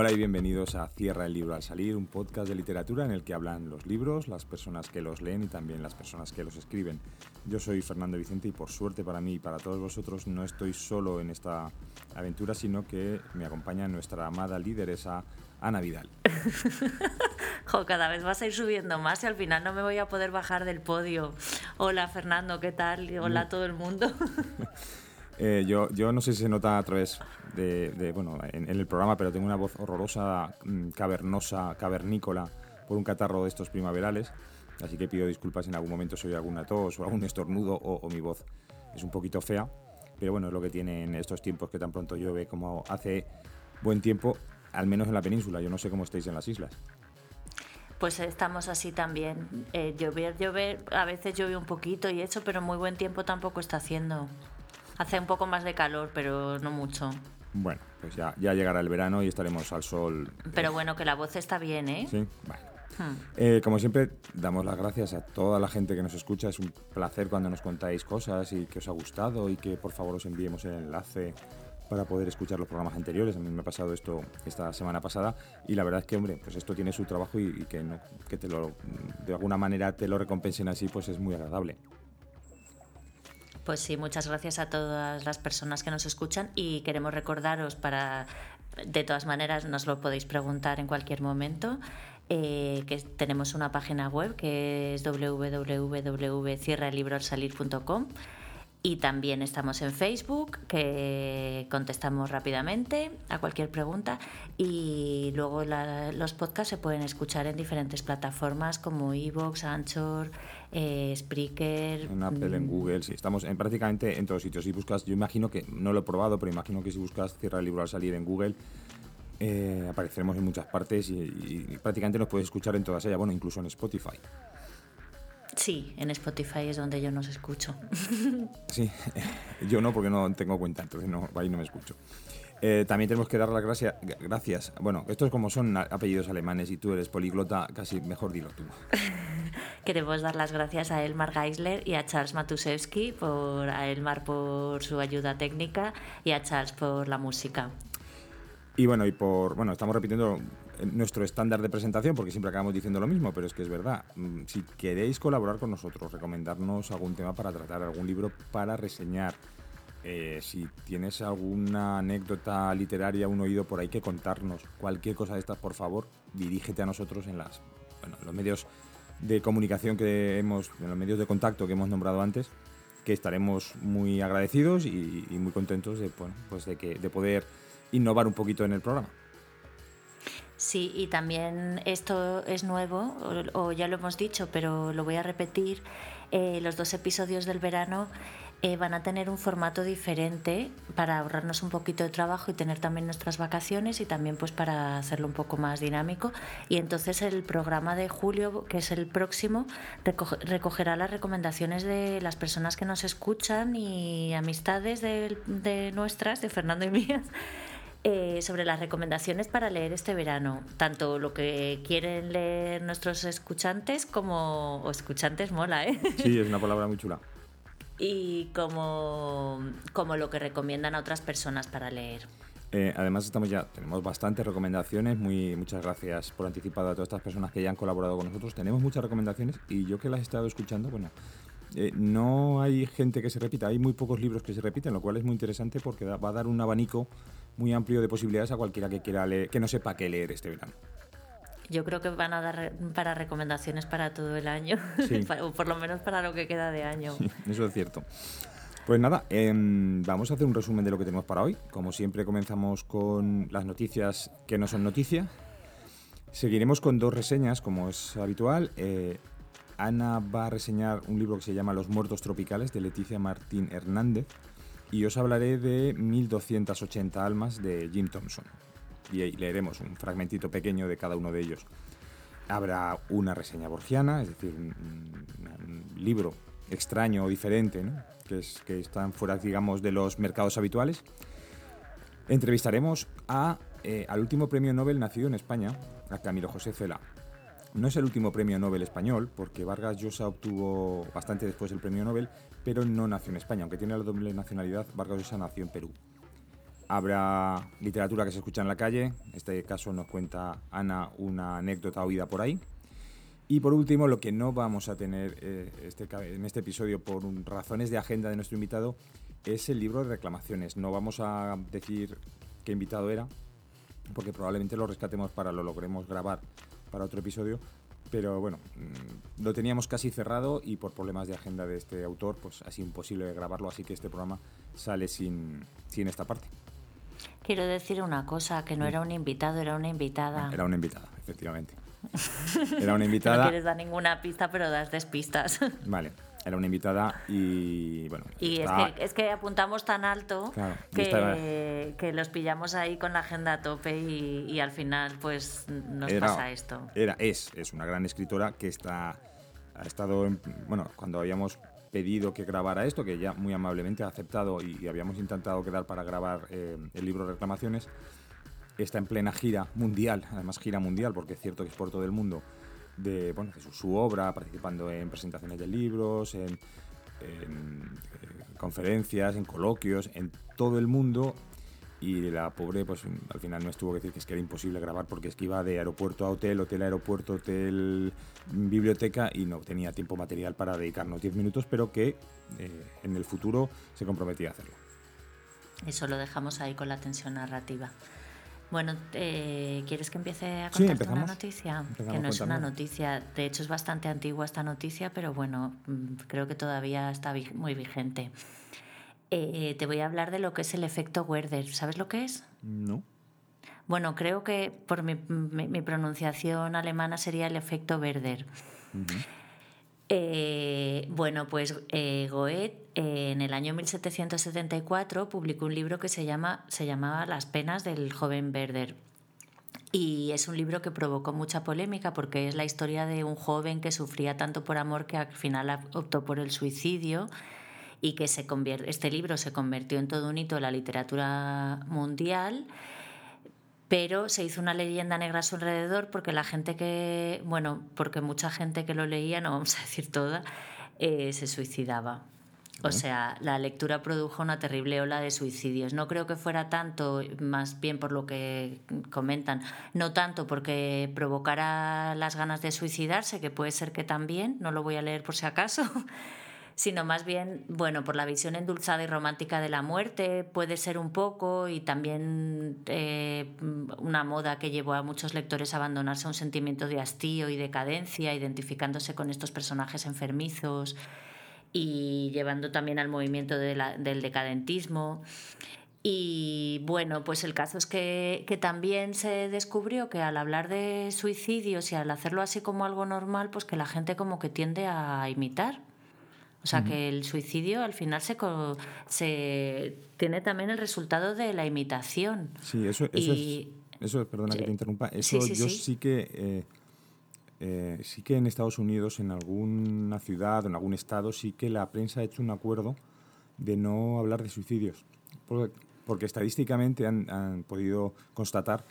Hola y bienvenidos a Cierra el libro al salir, un podcast de literatura en el que hablan los libros, las personas que los leen y también las personas que los escriben. Yo soy Fernando Vicente y por suerte para mí y para todos vosotros no estoy solo en esta aventura, sino que me acompaña nuestra amada lideresa Ana Vidal. jo, cada vez vas a ir subiendo más y al final no me voy a poder bajar del podio. Hola Fernando, ¿qué tal? Hola a todo el mundo. Eh, yo, no sé si se nota a través de, bueno, en, el programa, pero tengo una voz horrorosa, mm, cavernosa, cavernícola, por un catarro de estos primaverales. Así que pido disculpas si en algún momento soy alguna tos o algún estornudo o, mi voz es un poquito fea. Pero bueno, es lo que tiene en estos tiempos que tan pronto llueve como hace buen tiempo, al menos en la península. Yo no sé cómo estáis en las islas. Pues estamos así también. Eh, llover, llover, a veces llueve un poquito y eso, pero muy buen tiempo tampoco está haciendo. Hace un poco más de calor, pero no mucho. Bueno, pues ya, ya llegará el verano y estaremos al sol. Pero bueno, que la voz está bien, ¿eh? Sí, bueno. Hmm. Eh, como siempre, damos las gracias a toda la gente que nos escucha. Es un placer cuando nos contáis cosas y que os ha gustado y que por favor os enviemos el enlace para poder escuchar los programas anteriores. A mí me ha pasado esto esta semana pasada y la verdad es que, hombre, pues esto tiene su trabajo y, y que, no, que te lo, de alguna manera te lo recompensen así, pues es muy agradable. Pues sí, muchas gracias a todas las personas que nos escuchan y queremos recordaros para, de todas maneras, nos lo podéis preguntar en cualquier momento. Eh, que tenemos una página web que es www.cierralibroalsalir.com y también estamos en Facebook, que contestamos rápidamente a cualquier pregunta. Y luego los podcasts se pueden escuchar en diferentes plataformas como Evox, Anchor, eh, Spreaker. En Apple, en mm. Google, sí. Estamos en prácticamente en todos sitios. Si buscas, yo imagino que, no lo he probado, pero imagino que si buscas Cierra el libro al salir en Google, eh, apareceremos en muchas partes y, y prácticamente nos puedes escuchar en todas ellas, bueno, incluso en Spotify. Sí, en Spotify es donde yo nos escucho. Sí, yo no porque no tengo cuenta, entonces no, ahí no me escucho. Eh, también tenemos que dar las gracias, gracias. Bueno, estos como son apellidos alemanes y tú eres poliglota, casi mejor dilo tú. Queremos dar las gracias a Elmar Geisler y a Charles Matusewski, por, a Elmar por su ayuda técnica y a Charles por la música. Y bueno, y por, bueno, estamos repitiendo nuestro estándar de presentación, porque siempre acabamos diciendo lo mismo, pero es que es verdad. Mm, si queréis colaborar con nosotros, recomendarnos algún tema para tratar, algún libro para reseñar, eh, si tienes alguna anécdota literaria, un oído por ahí que contarnos, cualquier cosa de estas, por favor, dirígete a nosotros en las, bueno, los medios de comunicación que hemos, en los medios de contacto que hemos nombrado antes, que estaremos muy agradecidos y, muy contentos de, bueno, pues de, que, de poder innovar un poquito en el programa. Sí, y también esto es nuevo, o, ya lo hemos dicho, pero lo voy a repetir. Eh, los dos episodios del verano eh, van a tener un formato diferente para ahorrarnos un poquito de trabajo y tener también nuestras vacaciones y también pues para hacerlo un poco más dinámico. Y entonces el programa de julio, que es el próximo, recogerá las recomendaciones de las personas que nos escuchan y amistades de, de nuestras, de Fernando y mías eh, sobre las recomendaciones para leer este verano, tanto lo que quieren leer nuestros escuchantes como o escuchantes mola, ¿eh? Sí, es una palabra muy chula. Y como, como lo que recomiendan a otras personas para leer. Eh, además estamos ya tenemos bastantes recomendaciones. Muy muchas gracias por anticipado a todas estas personas que ya han colaborado con nosotros. Tenemos muchas recomendaciones y yo que las he estado escuchando, bueno, eh, no hay gente que se repita. Hay muy pocos libros que se repiten, lo cual es muy interesante porque va a dar un abanico muy amplio de posibilidades a cualquiera que quiera leer, que no sepa qué leer este verano. Yo creo que van a dar para recomendaciones para todo el año, o por lo menos para lo que queda de año. eso es cierto. Pues nada, em, vamos a hacer un resumen de lo que tenemos para hoy. Como siempre comenzamos con las noticias que no son noticias. Seguiremos con dos reseñas, como es habitual. Eh, Ana va a reseñar un libro que se llama Los muertos tropicales de Leticia Martín Hernández y os hablaré de 1280 almas de Jim Thompson. Y leeremos un fragmentito pequeño de cada uno de ellos. Habrá una reseña borgiana, es decir, un, libro extraño o diferente, que, es, que están fuera, digamos, de los mercados habituales. Entrevistaremos a, eh, al último premio Nobel nacido en España, a Camilo José Cela. No es el último premio Nobel español, porque Vargas Llosa obtuvo bastante después el premio Nobel, pero no nació en España. Aunque tiene la doble nacionalidad, Vargas Llosa nació en Perú. Habrá literatura que se escucha en la calle. En este caso nos cuenta Ana una anécdota oída por ahí. Y por último, lo que no vamos a tener eh, este, en este episodio por razones de agenda de nuestro invitado es el libro de reclamaciones. No vamos a decir qué invitado era, porque probablemente lo rescatemos para lo logremos grabar para otro episodio. Pero bueno, mm, lo teníamos casi cerrado y por problemas de agenda de este autor, pues ha imposible grabarlo, así que este programa sale sin, sin esta parte. Quiero decir una cosa, que no era un invitado, era una invitada. Era una invitada, efectivamente. Era una invitada. no quieres dar ninguna pista, pero das despistas. Vale, era una invitada y bueno. Y es, que, es, que, apuntamos tan alto que, que, los pillamos ahí con la agenda a tope y, al final pues nos pasa esto. Era, es, es una gran escritora que está, ha estado, en, bueno, cuando habíamos pedido que grabara esto, que ya muy amablemente ha aceptado y, habíamos intentado quedar para grabar eh, el libro de reclamaciones, está en plena gira mundial, además gira mundial, porque es cierto que es por todo el mundo, de, bueno, su, obra, participando en presentaciones de libros, en, en eh, conferencias, en coloquios, en todo el mundo y la pobre pues al final no estuvo que decir que es que era imposible grabar porque es que iba de aeropuerto a hotel, hotel a aeropuerto, hotel biblioteca y no tenía tiempo material para dedicarnos 10 minutos, pero que eh, en el futuro se comprometía a hacerlo. Eso lo dejamos ahí con la tensión narrativa. Bueno, eh, ¿quieres que empiece a contarte una noticia? que no es una noticia, de hecho es bastante antigua esta noticia, pero bueno, mm, creo que todavía está muy vigente. Eh, te voy a hablar de lo que es el efecto Werder. ¿Sabes lo que es? No. Bueno, creo que por mi, pronunciación alemana sería el efecto Werder. Eh, bueno, pues eh, Goethe en el año 1774 publicó un libro que se, llama, se llamaba Las penas del joven Werder. Y es un libro que provocó mucha polémica porque es la historia de un joven que sufría tanto por amor que al final optó por el suicidio y que se convierte, este libro se convirtió en todo un hito de la literatura mundial pero se hizo una leyenda negra a su alrededor porque la gente que, bueno, porque mucha gente que lo leía, no vamos a decir toda, eh, se suicidaba. O sea, la lectura produjo una terrible ola de suicidios. No creo que fuera tanto, más bien por lo que comentan, no tanto porque provocara las ganas de suicidarse, que puede ser que también, no lo voy a leer por si acaso, sino más bien, bueno, por la visión endulzada y romántica de la muerte, puede ser un poco, y también eh, una moda que llevó a muchos lectores a abandonarse a un sentimiento de hastío y decadencia, identificándose con estos personajes enfermizos y llevando también al movimiento del decadentismo. Y bueno, pues el caso es que, que, también se descubrió que al hablar de suicidios y al hacerlo así como algo normal, pues que la gente como que tiende a imitar. O sea, que el suicidio al final se, se tiene también el resultado de la imitación. Sí, eso, eso, es, eso perdona que te interrumpa, eso yo sí, que... Eh, eh, sí que en Estados Unidos, en alguna ciudad, en algún estado, sí que la prensa ha hecho un acuerdo de no hablar de suicidios. Porque, estadísticamente han, podido constatar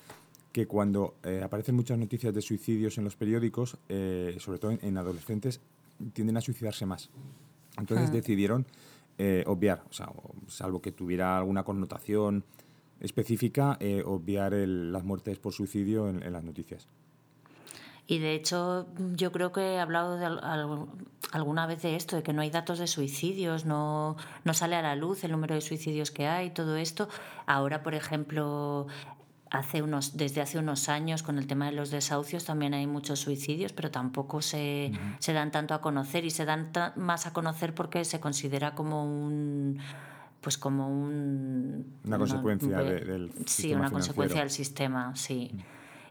que cuando eh, aparecen muchas noticias de suicidios en los periódicos, sobre todo en, adolescentes, tienden a suicidarse más. Entonces decidieron eh, obviar, o sea, salvo que tuviera alguna connotación específica, eh, obviar las muertes por suicidio en, las noticias. Y de hecho, yo creo que he hablado alguna vez de esto, de que no hay datos de suicidios, no, no sale a la luz el número de suicidios que hay, todo esto. Ahora, por ejemplo, hace unos, desde hace unos años con el tema de los desahucios también hay muchos suicidios, pero tampoco se, se dan tanto a conocer y se dan más a conocer porque se considera como un pues como un una consecuencia del sí una consecuencia del sistema sí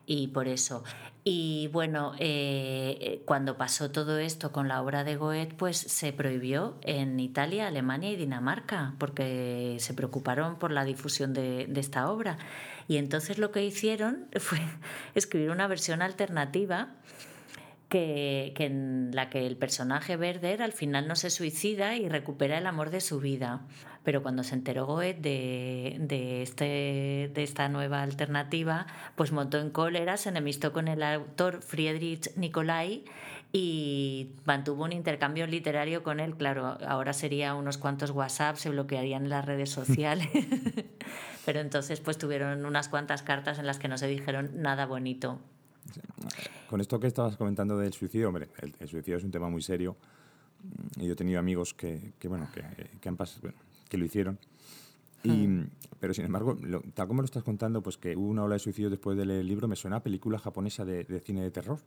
y por eso. Y bueno, eh, cuando pasó todo esto con la obra de Goethe, pues se prohibió en Italia, Alemania y Dinamarca, porque se preocuparon por la difusión de, de esta obra. Y entonces lo que hicieron fue escribir una versión alternativa que, en la que el personaje Werder al final no se suicida y recupera el amor de su vida. Pero cuando se enteró Goethe de, de, este, de esta nueva alternativa, pues montó en cólera, se enemistó con el autor Friedrich Nicolai y mantuvo un intercambio literario con él. Claro, ahora sería unos cuantos WhatsApp, se bloquearían las redes sociales, pero entonces pues tuvieron unas cuantas cartas en las que no se dijeron nada bonito. Con esto que estabas comentando del suicidio, hombre, el, suicidio es un tema muy serio. Y yo he tenido amigos que, bueno, que, han que lo hicieron. Y. Pero sin embargo, tal como lo estás contando, pues que hubo una ola de suicidio después del libro, me suena a película japonesa de, de cine de terror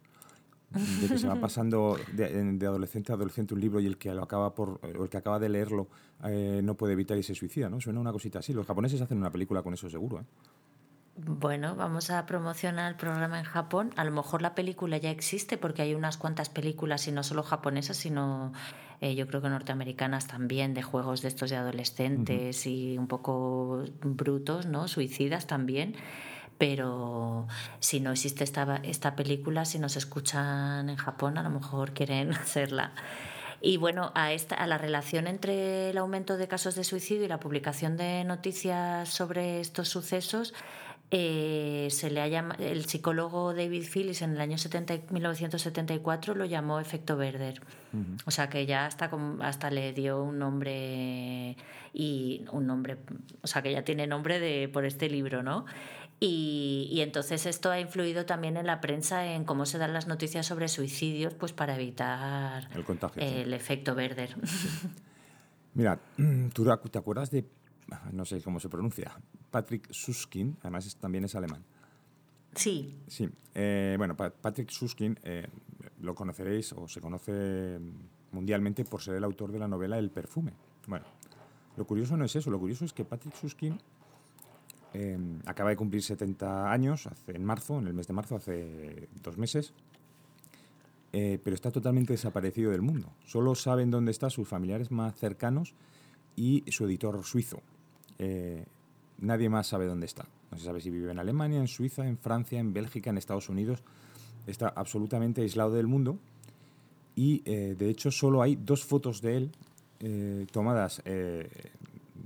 de que se va pasando de, adolescente a adolescente un libro y el que lo acaba por o el que acaba de leerlo eh, no puede evitar y se suicida, ¿no? Suena una cosita así. Los japoneses hacen una película con eso seguro, ¿eh? Bueno, vamos a promocionar el programa en Japón. A lo mejor la película ya existe porque hay unas cuantas películas, y no solo japonesas, sino eh, yo creo que norteamericanas también, de juegos de estos de adolescentes y un poco brutos, ¿no? Suicidas también pero si no existe esta, esta película, si nos escuchan en Japón, a lo mejor quieren hacerla. Y bueno, a, esta, a la relación entre el aumento de casos de suicidio y la publicación de noticias sobre estos sucesos, eh, se le ha el psicólogo David Phillips en el año 70, 1974 lo llamó efecto Werder. O sea que ya hasta, hasta le dio un nombre y un nombre, o sea que ya tiene nombre de, por este libro, ¿no? Y, entonces esto ha influido también en la prensa en cómo se dan las noticias sobre suicidios, pues para evitar el, efecto Werder. Mira, ¿tú te acuerdas de, no sé cómo se pronuncia, Patrick Suskin, además también es alemán? Sí. Sí, eh, bueno, Patrick Suskin eh, lo conoceréis o se conoce mundialmente por ser el autor de la novela El perfume. Bueno, lo curioso no es eso, lo curioso es que Patrick Suskin Em, acaba de cumplir 70 años, hace, en marzo, en el mes de marzo, hace dos meses, eh, pero está totalmente desaparecido del mundo. Solo saben dónde están sus familiares más cercanos y su editor suizo. Eh, nadie más sabe dónde está. No se sabe si vive en Alemania, en Suiza, en Francia, en Bélgica, en Estados Unidos. Está absolutamente aislado del mundo y eh, de hecho solo hay dos fotos de él tomadas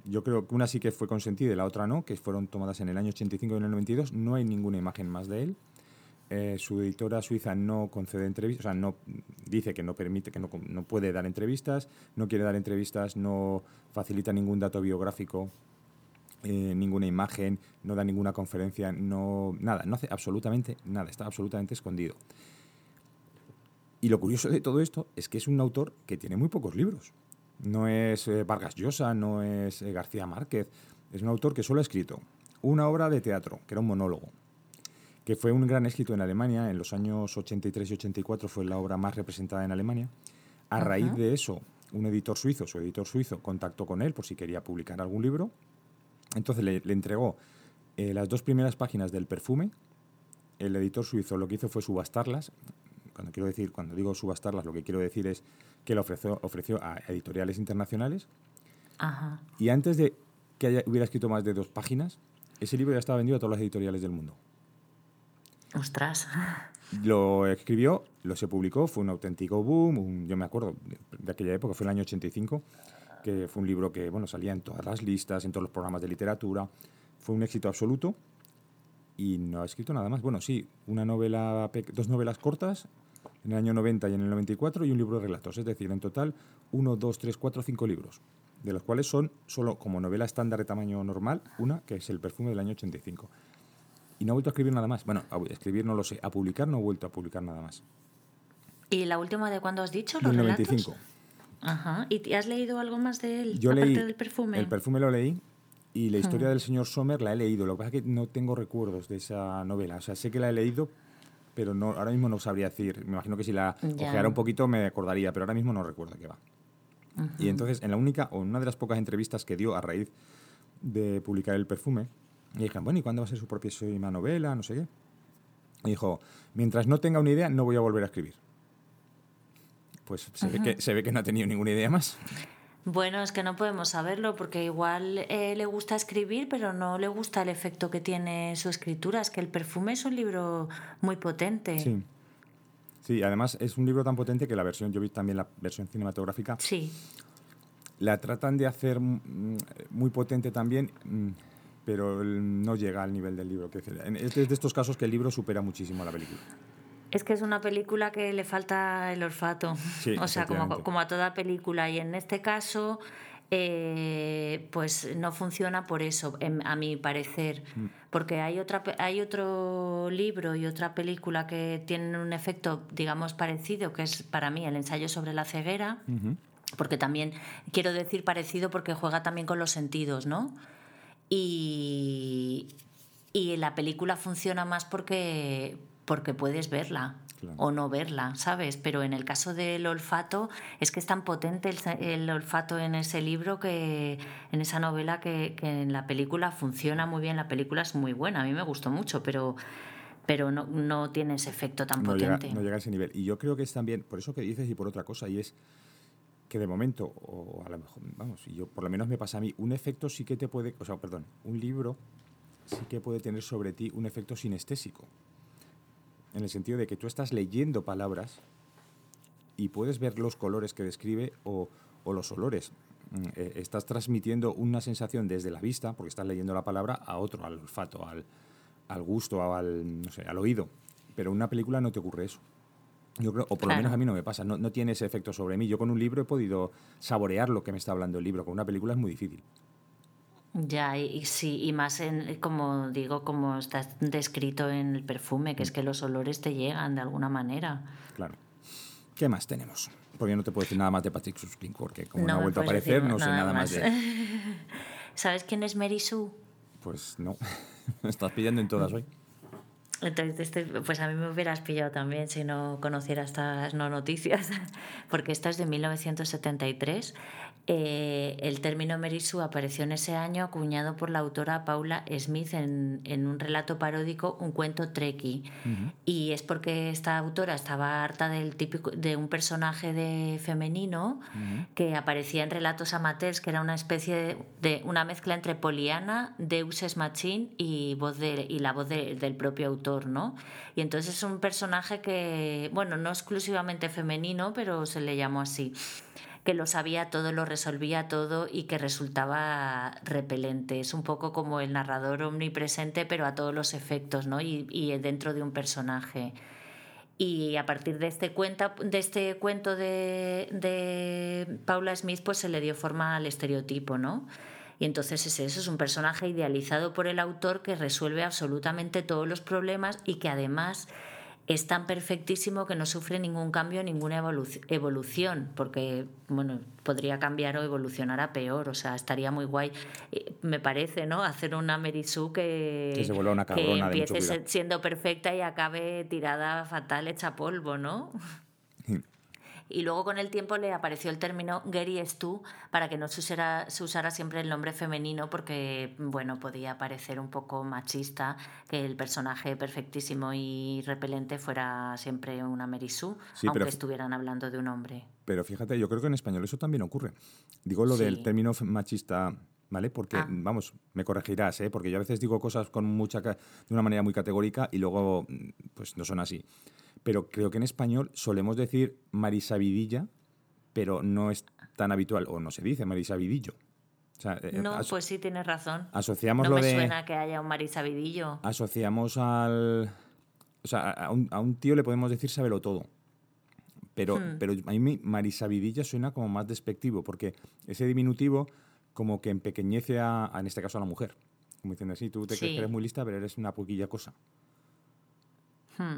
yo creo que una sí que fue consentida y la otra no, que fueron tomadas en el año 85 y en el 92. No hay ninguna imagen más de él. Eh, su editora suiza no concede entrevistas, o sea, no dice que no permite, que no, puede dar entrevistas, no quiere dar entrevistas, no facilita ningún dato biográfico, eh, ninguna imagen, no da ninguna conferencia, no nada, no hace absolutamente nada, está absolutamente escondido. Y lo curioso de todo esto es que es un autor que tiene muy pocos libros. No es eh, Vargas Llosa, no es eh, García Márquez. Es un autor que solo ha escrito una obra de teatro, que era un monólogo, que fue un gran éxito en Alemania. En los años 83 y 84 fue la obra más representada en Alemania. A raíz de eso, un editor suizo, su editor suizo, contactó con él por si quería publicar algún libro. Entonces le, entregó eh, las dos primeras páginas del perfume. El editor suizo lo que hizo fue subastarlas. Cuando quiero decir, cuando digo subastarlas, lo que quiero decir es que lo ofreció, ofreció a editoriales internacionales. Y antes de que haya, hubiera escrito más de dos páginas, ese libro ya estaba vendido a todas las editoriales del mundo. Ostras. Lo escribió, lo se publicó, fue un auténtico boom. yo me acuerdo de aquella época, fue el año 85, que fue un libro que bueno, salía en todas las listas, en todos los programas de literatura. Fue un éxito absoluto y no ha escrito nada más. Bueno, sí, una novela, dos novelas cortas en el año 90 y en el 94 y un libro de relatos, es decir, en total uno, dos, tres, cuatro, cinco libros, de los cuales son solo como novela estándar de tamaño normal, una que es El perfume del año 85. Y no ha vuelto a escribir nada más. Bueno, a escribir no lo sé, a publicar no ha vuelto a publicar nada más. ¿Y la última de cuándo has dicho? ¿Los del 95. Ajá. ¿Y has leído algo más de él? Yo aparte leí, del perfume. El perfume lo leí y la historia del señor Sommer la he leído. Lo que pasa es que no tengo recuerdos de esa novela. O sea, sé que la he leído, pero no, ahora mismo no sabría decir. Me imagino que si la ojeara un poquito me acordaría, pero ahora mismo no recuerdo qué va. Y entonces, en la única, o en una de las pocas entrevistas que dio a raíz de publicar El perfume, y dije, bueno, ¿y cuándo va a ser su propia novela? No sé qué. Y dijo, mientras no tenga una idea, no voy a volver a escribir. Pues se, ve que, se ve que no ha tenido ninguna idea más. Bueno, es que no podemos saberlo porque igual eh, le gusta escribir, pero no le gusta el efecto que tiene su escritura. Es que el perfume es un libro muy potente. Sí. Sí, además es un libro tan potente que la versión, yo vi también la versión cinematográfica. Sí. La tratan de hacer mm, muy potente también, mm, pero no llega al nivel del libro. Es de estos casos que el libro supera muchísimo a la película. Es que es una película que le falta el olfato. Sí, o sea, como, a toda película. Y en este caso, eh, pues no funciona por eso, en- a mi parecer. Mm. Porque hay, otra, hay otro libro y otra película que tienen un efecto, digamos, parecido, que es para mí el ensayo sobre la ceguera. Porque también, quiero decir parecido porque juega también con los sentidos, ¿no? Y, y la película funciona más porque, porque puedes verla Claro. o no verla, ¿sabes? Pero en el caso del olfato, es que es tan potente el, el olfato en ese libro que en esa novela que, que en la película funciona muy bien. La película es muy buena, a mí me gustó mucho, pero, pero no, no tiene ese efecto tan no llega, potente. no llega a ese nivel. Y yo creo que es también, por eso que dices y por otra cosa, y es que de momento, o a lo mejor, vamos, yo por lo menos me pasa a mí, un efecto sí que te puede, o sea, perdón, un libro sí que puede tener sobre ti un efecto sinestésico. En el sentido de que tú estás leyendo palabras y puedes ver los colores que describe o, o los olores. Mm, eh, Estás transmitiendo una sensación desde la vista, porque estás leyendo la palabra, a otro, al olfato, al, al gusto, al, no sé, al oído. Pero en una película no te ocurre eso. Yo creo, o por lo menos a mí no me pasa, no, no tiene ese efecto sobre mí. Yo con un libro he podido saborear lo que me está hablando el libro, con una película es muy difícil. Ya, y, sí, y más en, como digo, como está descrito en el perfume, que es que los olores te llegan de alguna manera. Claro. ¿Qué más tenemos? Porque no te puedo decir nada más de Patrick Suskin, porque como no, ha vuelto a aparecer, no sé nada más de él. ¿Sabes quién es Mary Sue? Pues no, me estás pillando en todas hoy. Entonces, este- pues a mí me hubieras pillado también si no conociera estas no noticias, porque esta es de 1973. Eh, el término Mary Sue apareció en ese año acuñado por la autora Paula Smith en, en un relato paródico, un cuento Trekkie. Y es porque esta autora estaba harta del típico, de un personaje de femenino que aparecía en relatos amateurs, que era una especie de, de una mezcla entre Poliana, Deus Ex Machine y, voz de, y la voz de- del propio autor, Y entonces es un personaje que, bueno, no exclusivamente femenino, pero se le llamó así que lo sabía todo, lo resolvía todo y que resultaba repelente. Es un poco como el narrador omnipresente, pero a todos los efectos, ¿no? Y, dentro de un personaje. Y a partir de este, cuenta, de este cuento de Paula Smith, pues se le dio forma al estereotipo, ¿no? Y entonces es eso, es un personaje idealizado por el autor que resuelve absolutamente todos los problemas y que además es tan perfectísimo que no sufre ningún cambio, ninguna evolu- evolución, porque bueno, podría cambiar o evolucionar a peor, o sea, estaría muy guay, eh, me parece, ¿no? Hacer una Sue que, Que se vuelva una cabrona empiece siendo perfecta y acabe tirada fatal, hecha polvo, ¿no? Y luego con el tiempo le apareció el término Gary Stu para que no se usara, se usara siempre el nombre femenino porque, bueno, podía parecer un poco machista que el personaje perfectísimo y repelente fuera siempre una Mary Sue, Sí, aunque pero- estuvieran hablando de un hombre. Pero fíjate, yo creo que en español eso también ocurre. Digo lo del Sí. término f- machista, ¿vale? Porque, Ah. vamos, me corregirás, ¿eh? Porque yo a veces digo cosas con mucha de una manera muy categórica y luego, mm, pues no son así. Pero creo que en español solemos decir marisabidilla, pero no es tan habitual, o no se dice marisabidillo. O sea, eh, No, pues sí, tienes razón. asociamos No lo me de... suena que haya un marisabidillo. asociamos al. O sea, a un, a un tío le podemos decir sábelo todo. Pero, Hmm. pero a mí Marisabidilla suena como más despectivo, porque ese diminutivo como que empequeñece a, a, en este caso, a la mujer. Como diciendo así, tú te crees que eres muy lista, pero eres una poquilla cosa. Hmm.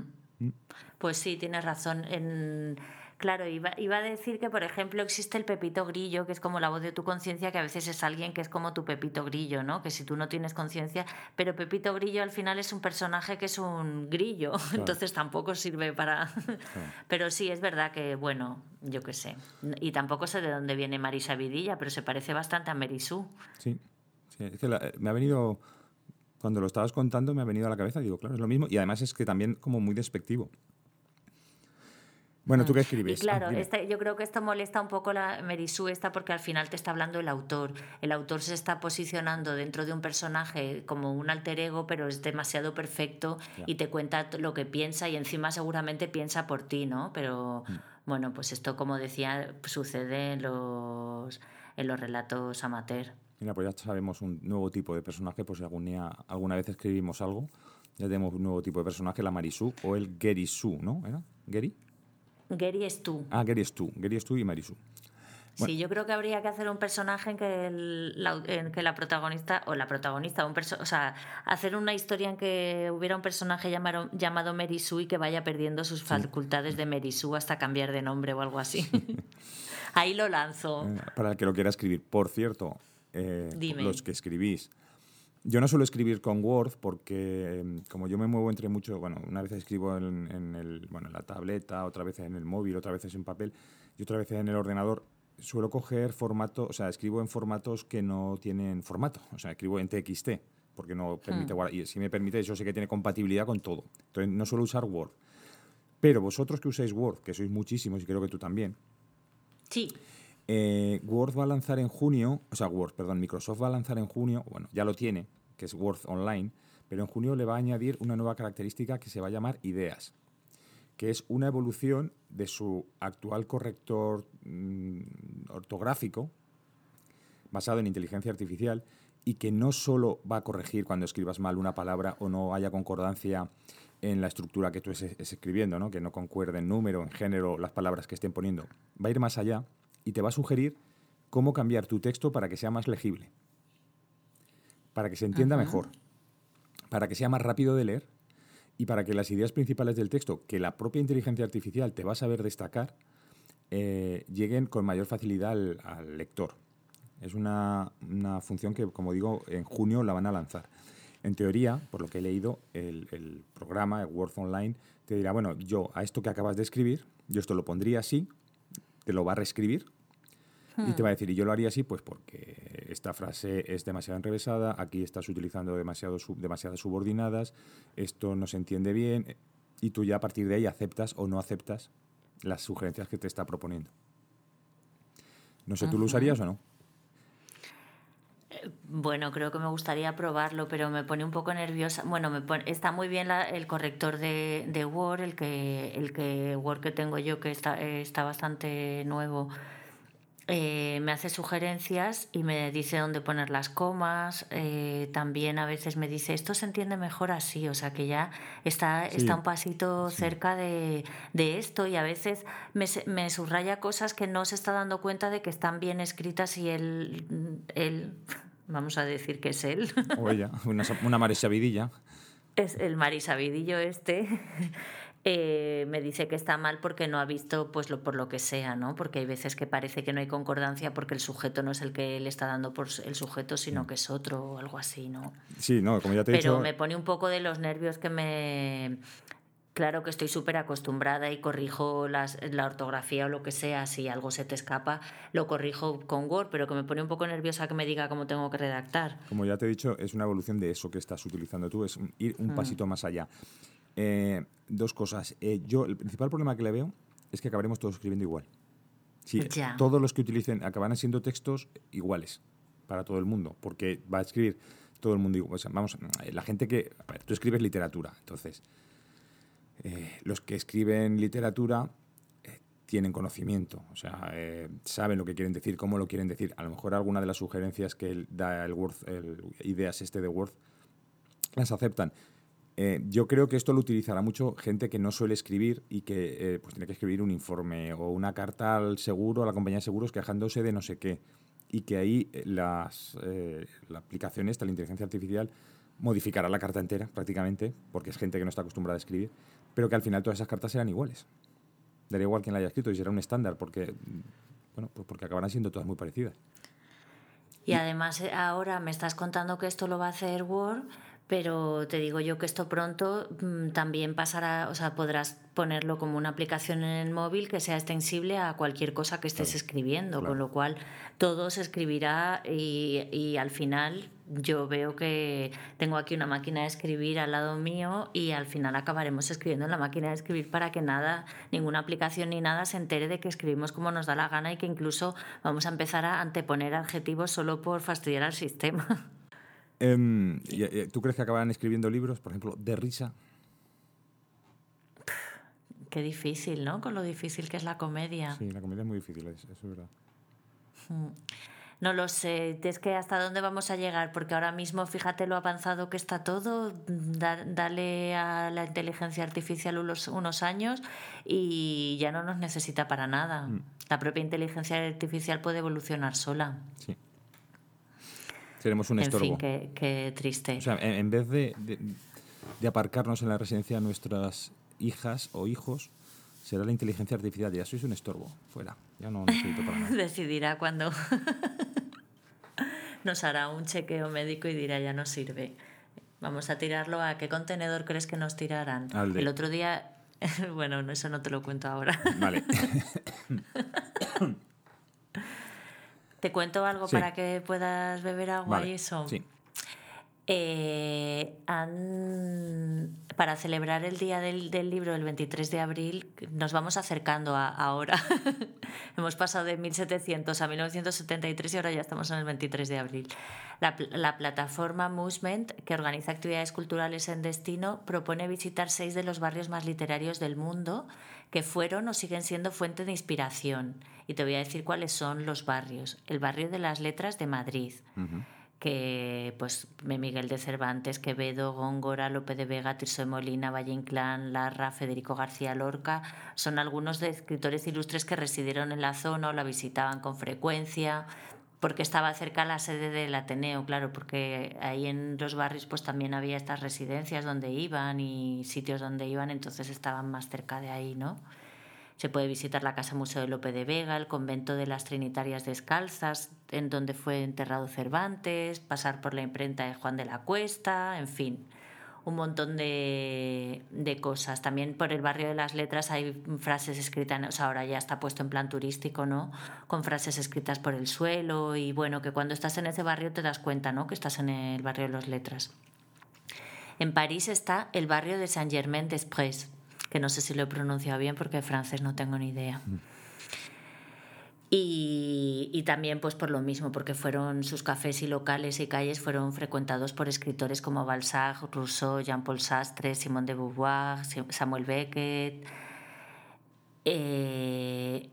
Pues sí, tienes razón. En... Claro, iba, iba a decir que, por ejemplo, existe el Pepito Grillo, que es como la voz de tu conciencia, que a veces es alguien que es como tu Pepito Grillo, ¿no? Que si tú no tienes conciencia, pero Pepito Grillo al final es un personaje que es un grillo, entonces tampoco sirve para... Pero sí, es verdad que, bueno, yo qué sé. Y tampoco sé de dónde viene Marisa Vidilla, pero se parece bastante a Merisú. Sí. sí, es que la- eh, me ha venido. Cuando lo estabas contando, me ha venido a la cabeza. Digo, claro, es lo mismo. Y además es que también como muy despectivo. Bueno, ¿tú qué Y escribes? Ah, claro, este- yo creo que esto molesta un poco la Merisú esta porque al final te está hablando el autor. El autor se está posicionando dentro de un personaje como un alter ego, pero es demasiado perfecto Ya. y te cuenta lo que piensa y encima seguramente piensa por ti, ¿no? Pero Mm. bueno, pues esto como decía sucede en los en los relatos amateur. Mira, pues ya sabemos un nuevo tipo de personaje, por si algún día- alguna vez escribimos algo, Ya tenemos un nuevo tipo de personaje, la Marisú o el Gary Su, ¿no? ¿Era? ¿Gary? Gary es tú. Ah, Gary es tú. Gary es tú y Marisú. Sí, yo creo que habría que hacer un personaje en que, la, en que la protagonista, o la protagonista, un o sea, hacer una historia en que hubiera un personaje llamado, llamado Merisu y que vaya perdiendo sus facultades de Merisu hasta cambiar de nombre o algo así. Ahí lo lanzo. Para el que lo quiera escribir. Por cierto, eh, los que escribís. Yo no suelo escribir con Word porque em, como yo me muevo entre mucho, bueno, una vez escribo en, en, el, bueno, en la tableta, otra vez en el móvil, otra vez en papel y otra vez en el ordenador, suelo coger formato, o sea, escribo en formatos que no tienen formato, o sea, escribo en TXT, porque no permite hmm. Y si me permite, yo sé que tiene compatibilidad con todo. Entonces, no suelo usar Word. Pero vosotros que usáis Word, que sois muchísimos y creo que tú también. Sí. Eh, Word va a lanzar en junio, o sea, Word, perdón, Microsoft va a lanzar en junio, bueno, ya lo tiene, que es Word Online, pero en junio le va a añadir una nueva característica que se va a llamar Ideas que es una evolución de su actual corrector mm, ortográfico basado en inteligencia artificial y que no solo va a corregir cuando escribas mal una palabra o no haya concordancia en la estructura que tú estés escribiendo, ¿no? que no concuerde en número, en género, las palabras que estén poniendo. Va a ir más allá y te va a sugerir cómo cambiar tu texto para que sea más legible, para que se entienda mejor, para que sea más rápido de leer y para que las ideas principales del texto, que la propia inteligencia artificial te va a saber destacar, eh, lleguen con mayor facilidad al, lector. Es una, función que, como digo, en junio la van a lanzar. En teoría, por lo que he leído, el, programa, el Word Online, te dirá, bueno, yo a esto que acabas de escribir, yo esto lo pondría así, te lo va a reescribir y te va a decir, y yo lo haría así, pues porque esta frase es demasiado enrevesada, aquí estás utilizando demasiado demasiadas subordinadas, esto no se entiende bien, eh, y tú ya a partir de ahí aceptas o no aceptas las sugerencias que te está proponiendo. No sé, ¿tú lo usarías o no? Eh, bueno, creo que me gustaría probarlo, pero me pone un poco nerviosa. Bueno, me está muy bien el corrector de, Word, el que, el que Word que tengo yo, que está, está bastante nuevo eh, me hace sugerencias y me dice dónde poner las comas. Eh, también a veces me dice, esto se entiende mejor así, o sea que ya está, está un pasito cerca de, esto y a veces me, me, subraya cosas que no se está dando cuenta de que están bien escritas y él, él vamos a decir que es él. O ella, una, una marisabidilla. Es el marisabidillo este. Eh, me dice que está mal porque no ha visto pues lo por lo que sea, ¿no? Porque hay veces que parece que no hay concordancia porque el sujeto no es el que le está dando por el sujeto, sino mm. que es otro o algo así, ¿no? Sí, no, como ya te he Pero me pone un poco de los nervios que me Claro que estoy súper acostumbrada y corrijo las, la ortografía o lo que sea, si algo se te escapa, lo corrijo con Word, pero que me pone un poco nerviosa que me diga cómo tengo que redactar. Como ya te he dicho, es una evolución de eso que estás utilizando tú, es ir un mm. pasito más allá. Eh, dos cosas. Eh, yo, el principal problema que le veo es que acabaremos todos escribiendo igual. Sí, todos los que utilicen acabarán siendo textos iguales para todo el mundo, porque va a escribir todo el mundo igual. vamos, la gente que. A ver, tú escribes literatura, entonces. Eh, los que escriben literatura tienen conocimiento, o sea, saben lo que quieren decir, cómo lo quieren decir. A lo mejor alguna de las sugerencias que da el Word, el ideas este de Word, las aceptan. Eh, yo creo que esto lo utilizará mucho gente que no suele escribir y que eh, pues tiene que escribir un informe o una carta al seguro, a la compañía de seguros quejándose de no sé qué. Y que ahí eh, las, la aplicación esta, la inteligencia artificial, modificará la carta entera prácticamente, porque es gente que no está acostumbrada a escribir, pero que al final todas esas cartas serán iguales. Daría igual quien la haya escrito y será un estándar, porque, bueno, pues porque acabarán siendo todas muy parecidas. Y además ahora me estás contando que esto lo va a hacer Word pero te digo yo que esto pronto mm, también pasará, o sea, podrás ponerlo como una aplicación en el móvil que sea extensible a cualquier cosa que estés escribiendo, con lo cual todo se escribirá y, y, al final yo veo que tengo aquí una máquina de escribir al lado mío y al final acabaremos escribiendo en la máquina de escribir para que nada, ninguna aplicación ni nada se entere de que escribimos como nos da la gana y que incluso vamos a empezar a anteponer adjetivos solo por fastidiar al sistema. Em, ¿Tú crees que acabarán escribiendo libros, por ejemplo, de risa? Qué difícil, ¿no? Con lo difícil que es la comedia. Sí, la comedia es muy difícil, eso es verdad. Hmm. No lo sé, es que hasta dónde vamos a llegar, porque ahora mismo fíjate lo avanzado que está todo, dale a la inteligencia artificial unos, unos, años y ya no nos necesita para nada. Mm. La propia inteligencia artificial puede evolucionar sola. Sí. Seremos un estorbo. En fin, qué, triste. O sea, en, vez de, de, aparcarnos en la residencia nuestras hijas o hijos, será la inteligencia artificial. Ya sois un estorbo. Fuera. Ya no necesito para nada. Decidirá cuando nos hará un chequeo médico y dirá ya no sirve. Vamos a tirarlo a qué contenedor crees que nos tirarán. El otro día, bueno, eso no te lo cuento ahora. Vale. ¿Te cuento algo para que puedas beber agua y eso? Sí. Eh, para celebrar el Día del, Libro el 23 de abril, nos vamos acercando a, ahora. Hemos pasado de 1700 a 1973 y ahora ya estamos en el 23 de abril. La, la plataforma Movement, que organiza actividades culturales en destino, propone visitar seis de los barrios más literarios del mundo que fueron o siguen siendo fuente de inspiración. Y te voy a decir cuáles son los barrios. El barrio de las letras de Madrid que pues Miguel de Cervantes, Quevedo, Góngora, Lope de Vega, Tirso de Molina, Valle Inclán, Larra, Federico García Lorca, son algunos de escritores ilustres que residieron en la zona o la visitaban con frecuencia, porque estaba cerca la sede del Ateneo, claro, porque ahí en los barrios pues también había estas residencias donde iban y sitios donde iban, entonces estaban más cerca de ahí, ¿no? Se puede visitar la Casa Museo de Lope de Vega, el convento de las Trinitarias Descalzas, en donde fue enterrado Cervantes, pasar por la imprenta de Juan de la Cuesta, en fin, un montón de, cosas. También por el barrio de las letras hay frases escritas, o sea, ahora ya está puesto en plan turístico, ¿no? Con frases escritas por el suelo y bueno, que cuando estás en ese barrio te das cuenta, ¿no? Que estás en el barrio de las letras. En París está el barrio de Saint-Germain-des-Prés, que no sé si lo he pronunciado bien porque francés no tengo ni idea. Mm. Y, y, también pues por lo mismo, porque fueron sus cafés y locales y calles fueron frecuentados por escritores como Balzac, Rousseau, Jean-Paul Sastre, Simone de Beauvoir, Samuel Beckett. Eh,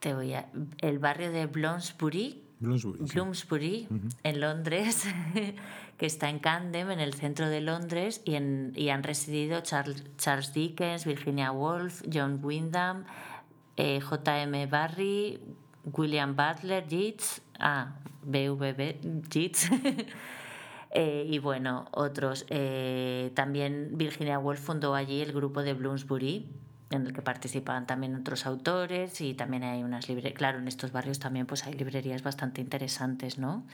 te voy a, el barrio de Bloomsbury, Bloomsbury, en Londres, que está en Camden, en el centro de Londres, y, en, y han residido Charles, Charles, Dickens, Virginia Woolf, John Wyndham, eh, J.M. Barry, William Butler, Yeats, ah, BVB, Yeats, eh, y bueno, otros. Eh, también Virginia Woolf fundó allí el grupo de Bloomsbury, en el que participaban también otros autores y también hay unas librerías. Claro, en estos barrios también pues hay librerías bastante interesantes, ¿no?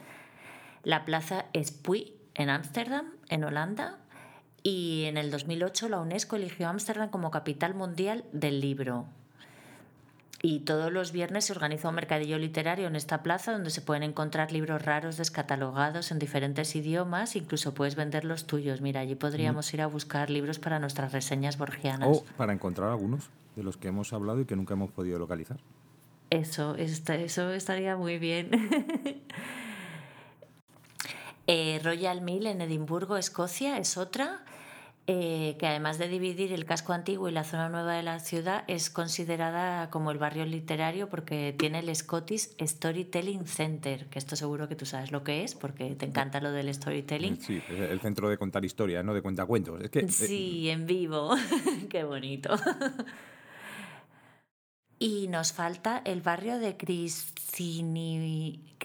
La plaza es Puy, en Ámsterdam, en Holanda, y en el 2008 la UNESCO eligió Ámsterdam como capital mundial del libro. Y todos los viernes se organiza un mercadillo literario en esta plaza donde se pueden encontrar libros raros descatalogados en diferentes idiomas, incluso puedes vender los tuyos. Mira, allí podríamos ir a buscar libros para nuestras reseñas borgianas. O para encontrar algunos de los que hemos hablado y que nunca hemos podido localizar. Eso, eso estaría muy bien. Eh, Royal Mill en Edimburgo, Escocia, es otra. Eh, que además de dividir el casco antiguo y la zona nueva de la ciudad, es considerada como el barrio literario porque tiene el Scottish Storytelling Center, que esto seguro que tú sabes lo que es, porque te encanta lo del storytelling. Sí, el centro de contar historias, no de cuentacuentos. Es que, eh, sí, en vivo. Qué bonito. y nos falta el barrio de Cristini...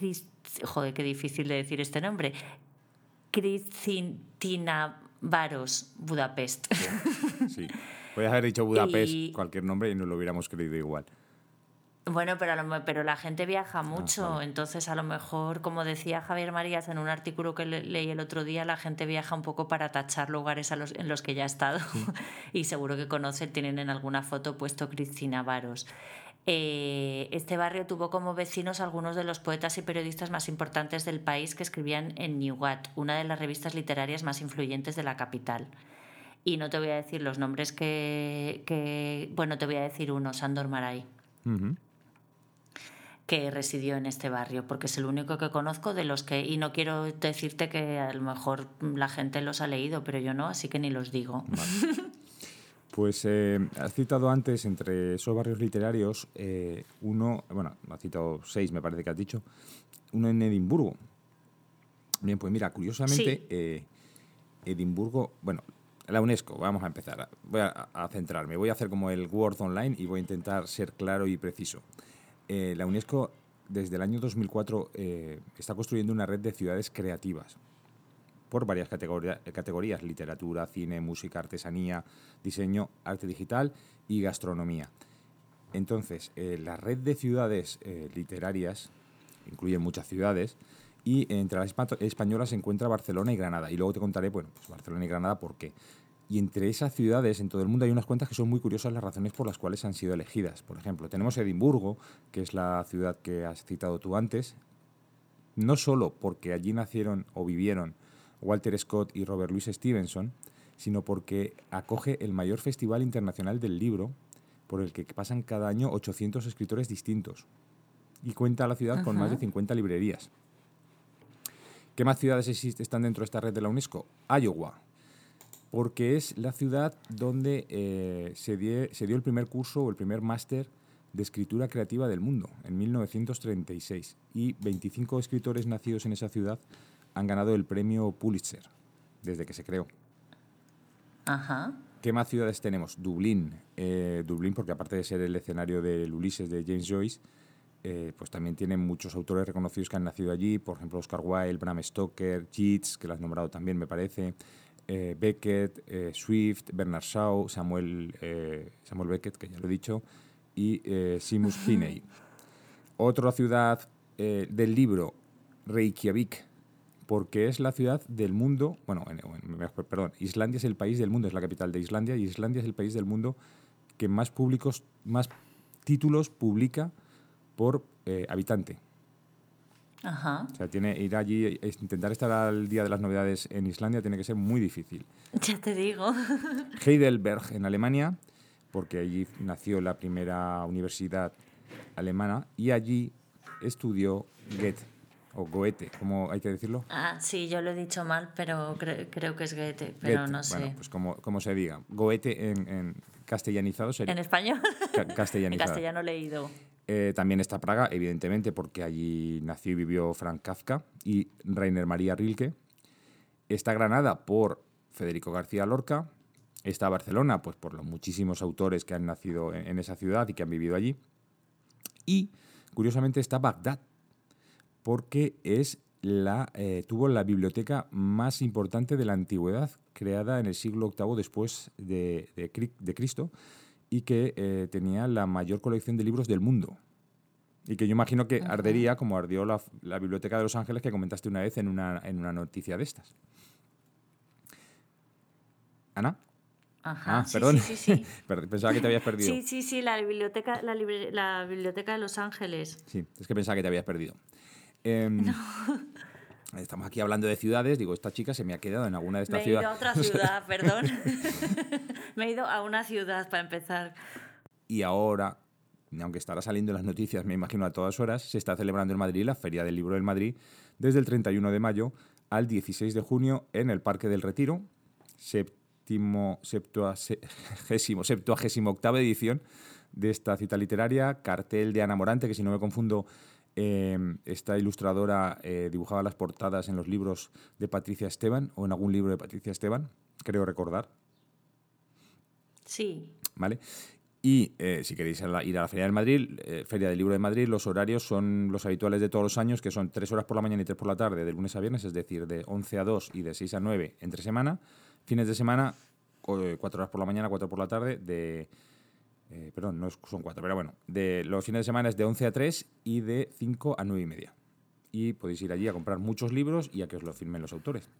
Joder, qué difícil de decir este nombre. Cristina Varos, Budapest. Sí. Podrías haber dicho Budapest, cualquier nombre, y no lo hubiéramos creído igual. Bueno, pero, pero la gente viaja ah, mucho, entonces a lo mejor, como decía Javier Marías en un artículo que leí el otro día, la gente viaja un poco para tachar lugares a los, en los que ya ha estado y seguro que conocen, tienen en alguna foto puesto Cristina Varos. Eh, este barrio tuvo como vecinos algunos de los poetas y periodistas más importantes del país que escribían en Newgat, una de las revistas literarias más influyentes de la capital. Y no te voy a decir los nombres que, bueno, te voy a decir uno, Sandor Maray, que residió en este barrio, porque es el único que conozco de los que, y no quiero decirte que a lo mejor la gente los ha leído, pero yo no, así que ni los digo. Pues eh, has citado antes, entre esos barrios literarios, eh, uno, bueno, has citado seis, me parece que has dicho, uno en Edimburgo. Bien, pues mira, curiosamente, eh, Edimburgo, bueno, la UNESCO, vamos a empezar. Voy a, centrarme, voy a hacer como el Word Online y voy a intentar ser claro y preciso. la UNESCO, desde el año 2004, está construyendo una red de ciudades creativas por varias categorías, literatura, cine, música, artesanía, diseño, arte digital y gastronomía. Entonces, eh, la red de ciudades eh, literarias incluye muchas ciudades y entre las españolas se encuentra Barcelona y Granada. Y luego te contaré, bueno, pues Barcelona y Granada por qué. Y entre esas ciudades en todo el mundo hay unas cuentas que son muy curiosas las razones por las cuales han sido elegidas. Por ejemplo, tenemos Edimburgo, que es la ciudad que has citado tú antes, no solo porque allí nacieron o vivieron Walter Scott y Robert Louis Stevenson, sino porque acoge el mayor festival internacional del libro, por el que pasan cada año 800 escritores distintos. Y cuenta la ciudad con más de 50 librerías. ¿Qué más ciudades existen, están dentro de esta red de la UNESCO? Iowa, porque es la ciudad donde eh, se, se dio el primer curso o el primer máster de escritura creativa del mundo, en 1936. Y 25 escritores nacidos en esa ciudad han ganado el premio Pulitzer desde que se creó. Ajá. ¿Qué más ciudades tenemos? Dublín. Eh, Dublín, porque aparte de ser el escenario del Ulises de James Joyce, eh, pues también tiene muchos autores reconocidos que han nacido allí, por ejemplo Oscar Wilde, Bram Stoker, Yeats, que lo has nombrado también, me parece, eh, Beckett, Swift, Bernard Shaw, Samuel, Samuel Beckett, que ya lo he dicho, y Seamus Finney. Otra ciudad del libro, Reykjavik, porque es la ciudad del mundo, bueno, perdón, Islandia es el país del mundo, es la capital de Islandia, y Islandia es el país del mundo que más públicos, más títulos publica por eh, habitante. Ajá. O sea, tiene, ir allí, intentar estar al día de las novedades en Islandia tiene que ser muy difícil. Ya te digo. Heidelberg, en Alemania, porque allí nació la primera universidad alemana, y allí estudió Goethe o Goethe, ¿cómo hay que decirlo? Ah, sí, yo lo he dicho mal, pero creo que es Goethe, pero no sé. Bueno, pues como, como se diga. Goethe en, castellanizado sería. ¿En español? castellanizado. en castellano leído. Eh, también está Praga, evidentemente, porque allí nació y vivió Frank Kafka y Rainer María Rilke. Está Granada por Federico García Lorca. Está Barcelona, pues por los muchísimos autores que han nacido en esa ciudad y que han vivido allí. Y, curiosamente, está Bagdad, porque es la, eh, tuvo la biblioteca más importante de la antigüedad, creada en el siglo VIII después de, de, Cristo, y que eh, tenía la mayor colección de libros del mundo. Y que yo imagino que ardería como ardió la, Biblioteca de Los Ángeles que comentaste una vez en una, en una noticia de estas. ¿Ana? Ajá, ah, perdón. Sí, sí, sí. pensaba que te habías perdido. Sí, sí, sí, la biblioteca, la, la biblioteca de Los Ángeles. Sí, es que pensaba que te habías perdido. Em, estamos aquí hablando de ciudades. Digo, esta chica se me ha quedado en alguna de estas ciudades. Me he ido a otra ciudad, perdón. me he ido a una ciudad para empezar. Y ahora, aunque estará saliendo en las noticias, me imagino a todas horas, se está celebrando en Madrid la Feria del Libro del Madrid desde el 31 de mayo al 16 de junio en el Parque del Retiro, séptimo, septuagésimo, septuagésimo octava edición de esta cita literaria, cartel de Ana Morante, que si no me confundo Em, esta ilustradora eh, dibujaba las portadas en los libros de Patricia Esteban o en algún libro de Patricia Esteban, creo recordar. Sí. ¿Vale? Y eh, si queréis ir a la Feria del Madrid, eh, Feria del Libro de Madrid, los horarios son los habituales de todos los años, que son tres horas por la mañana y tres por la tarde, de lunes a viernes, es decir, de 11 a 2 y de 6 a 9 entre semana. Fines de semana, cuatro horas por la mañana, cuatro por la tarde, de eh, perdón, no son cuatro, pero bueno, de los fines de semana es de 11 a 3 y de 5 a 9 y media. Y podéis ir allí a comprar muchos libros y a que os lo firmen los autores.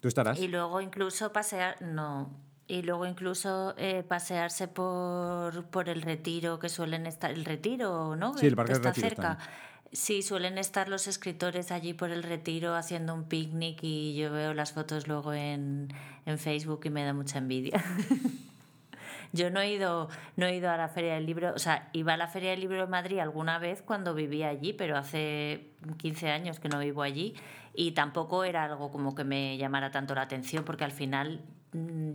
¿Tú estarás? Y luego incluso pasear, no, y luego incluso eh, pasearse por, por el retiro que suelen estar, el retiro, ¿no? Sí, el parque está cerca. Sí, suelen estar los escritores allí por el retiro haciendo un picnic y yo veo las fotos luego en, en Facebook y me da mucha envidia. Yo no he ido, no he ido a la Feria del Libro, o sea, iba a la Feria del Libro de Madrid alguna vez cuando vivía allí, pero hace 15 años que no vivo allí y tampoco era algo como que me llamara tanto la atención porque al final, mm,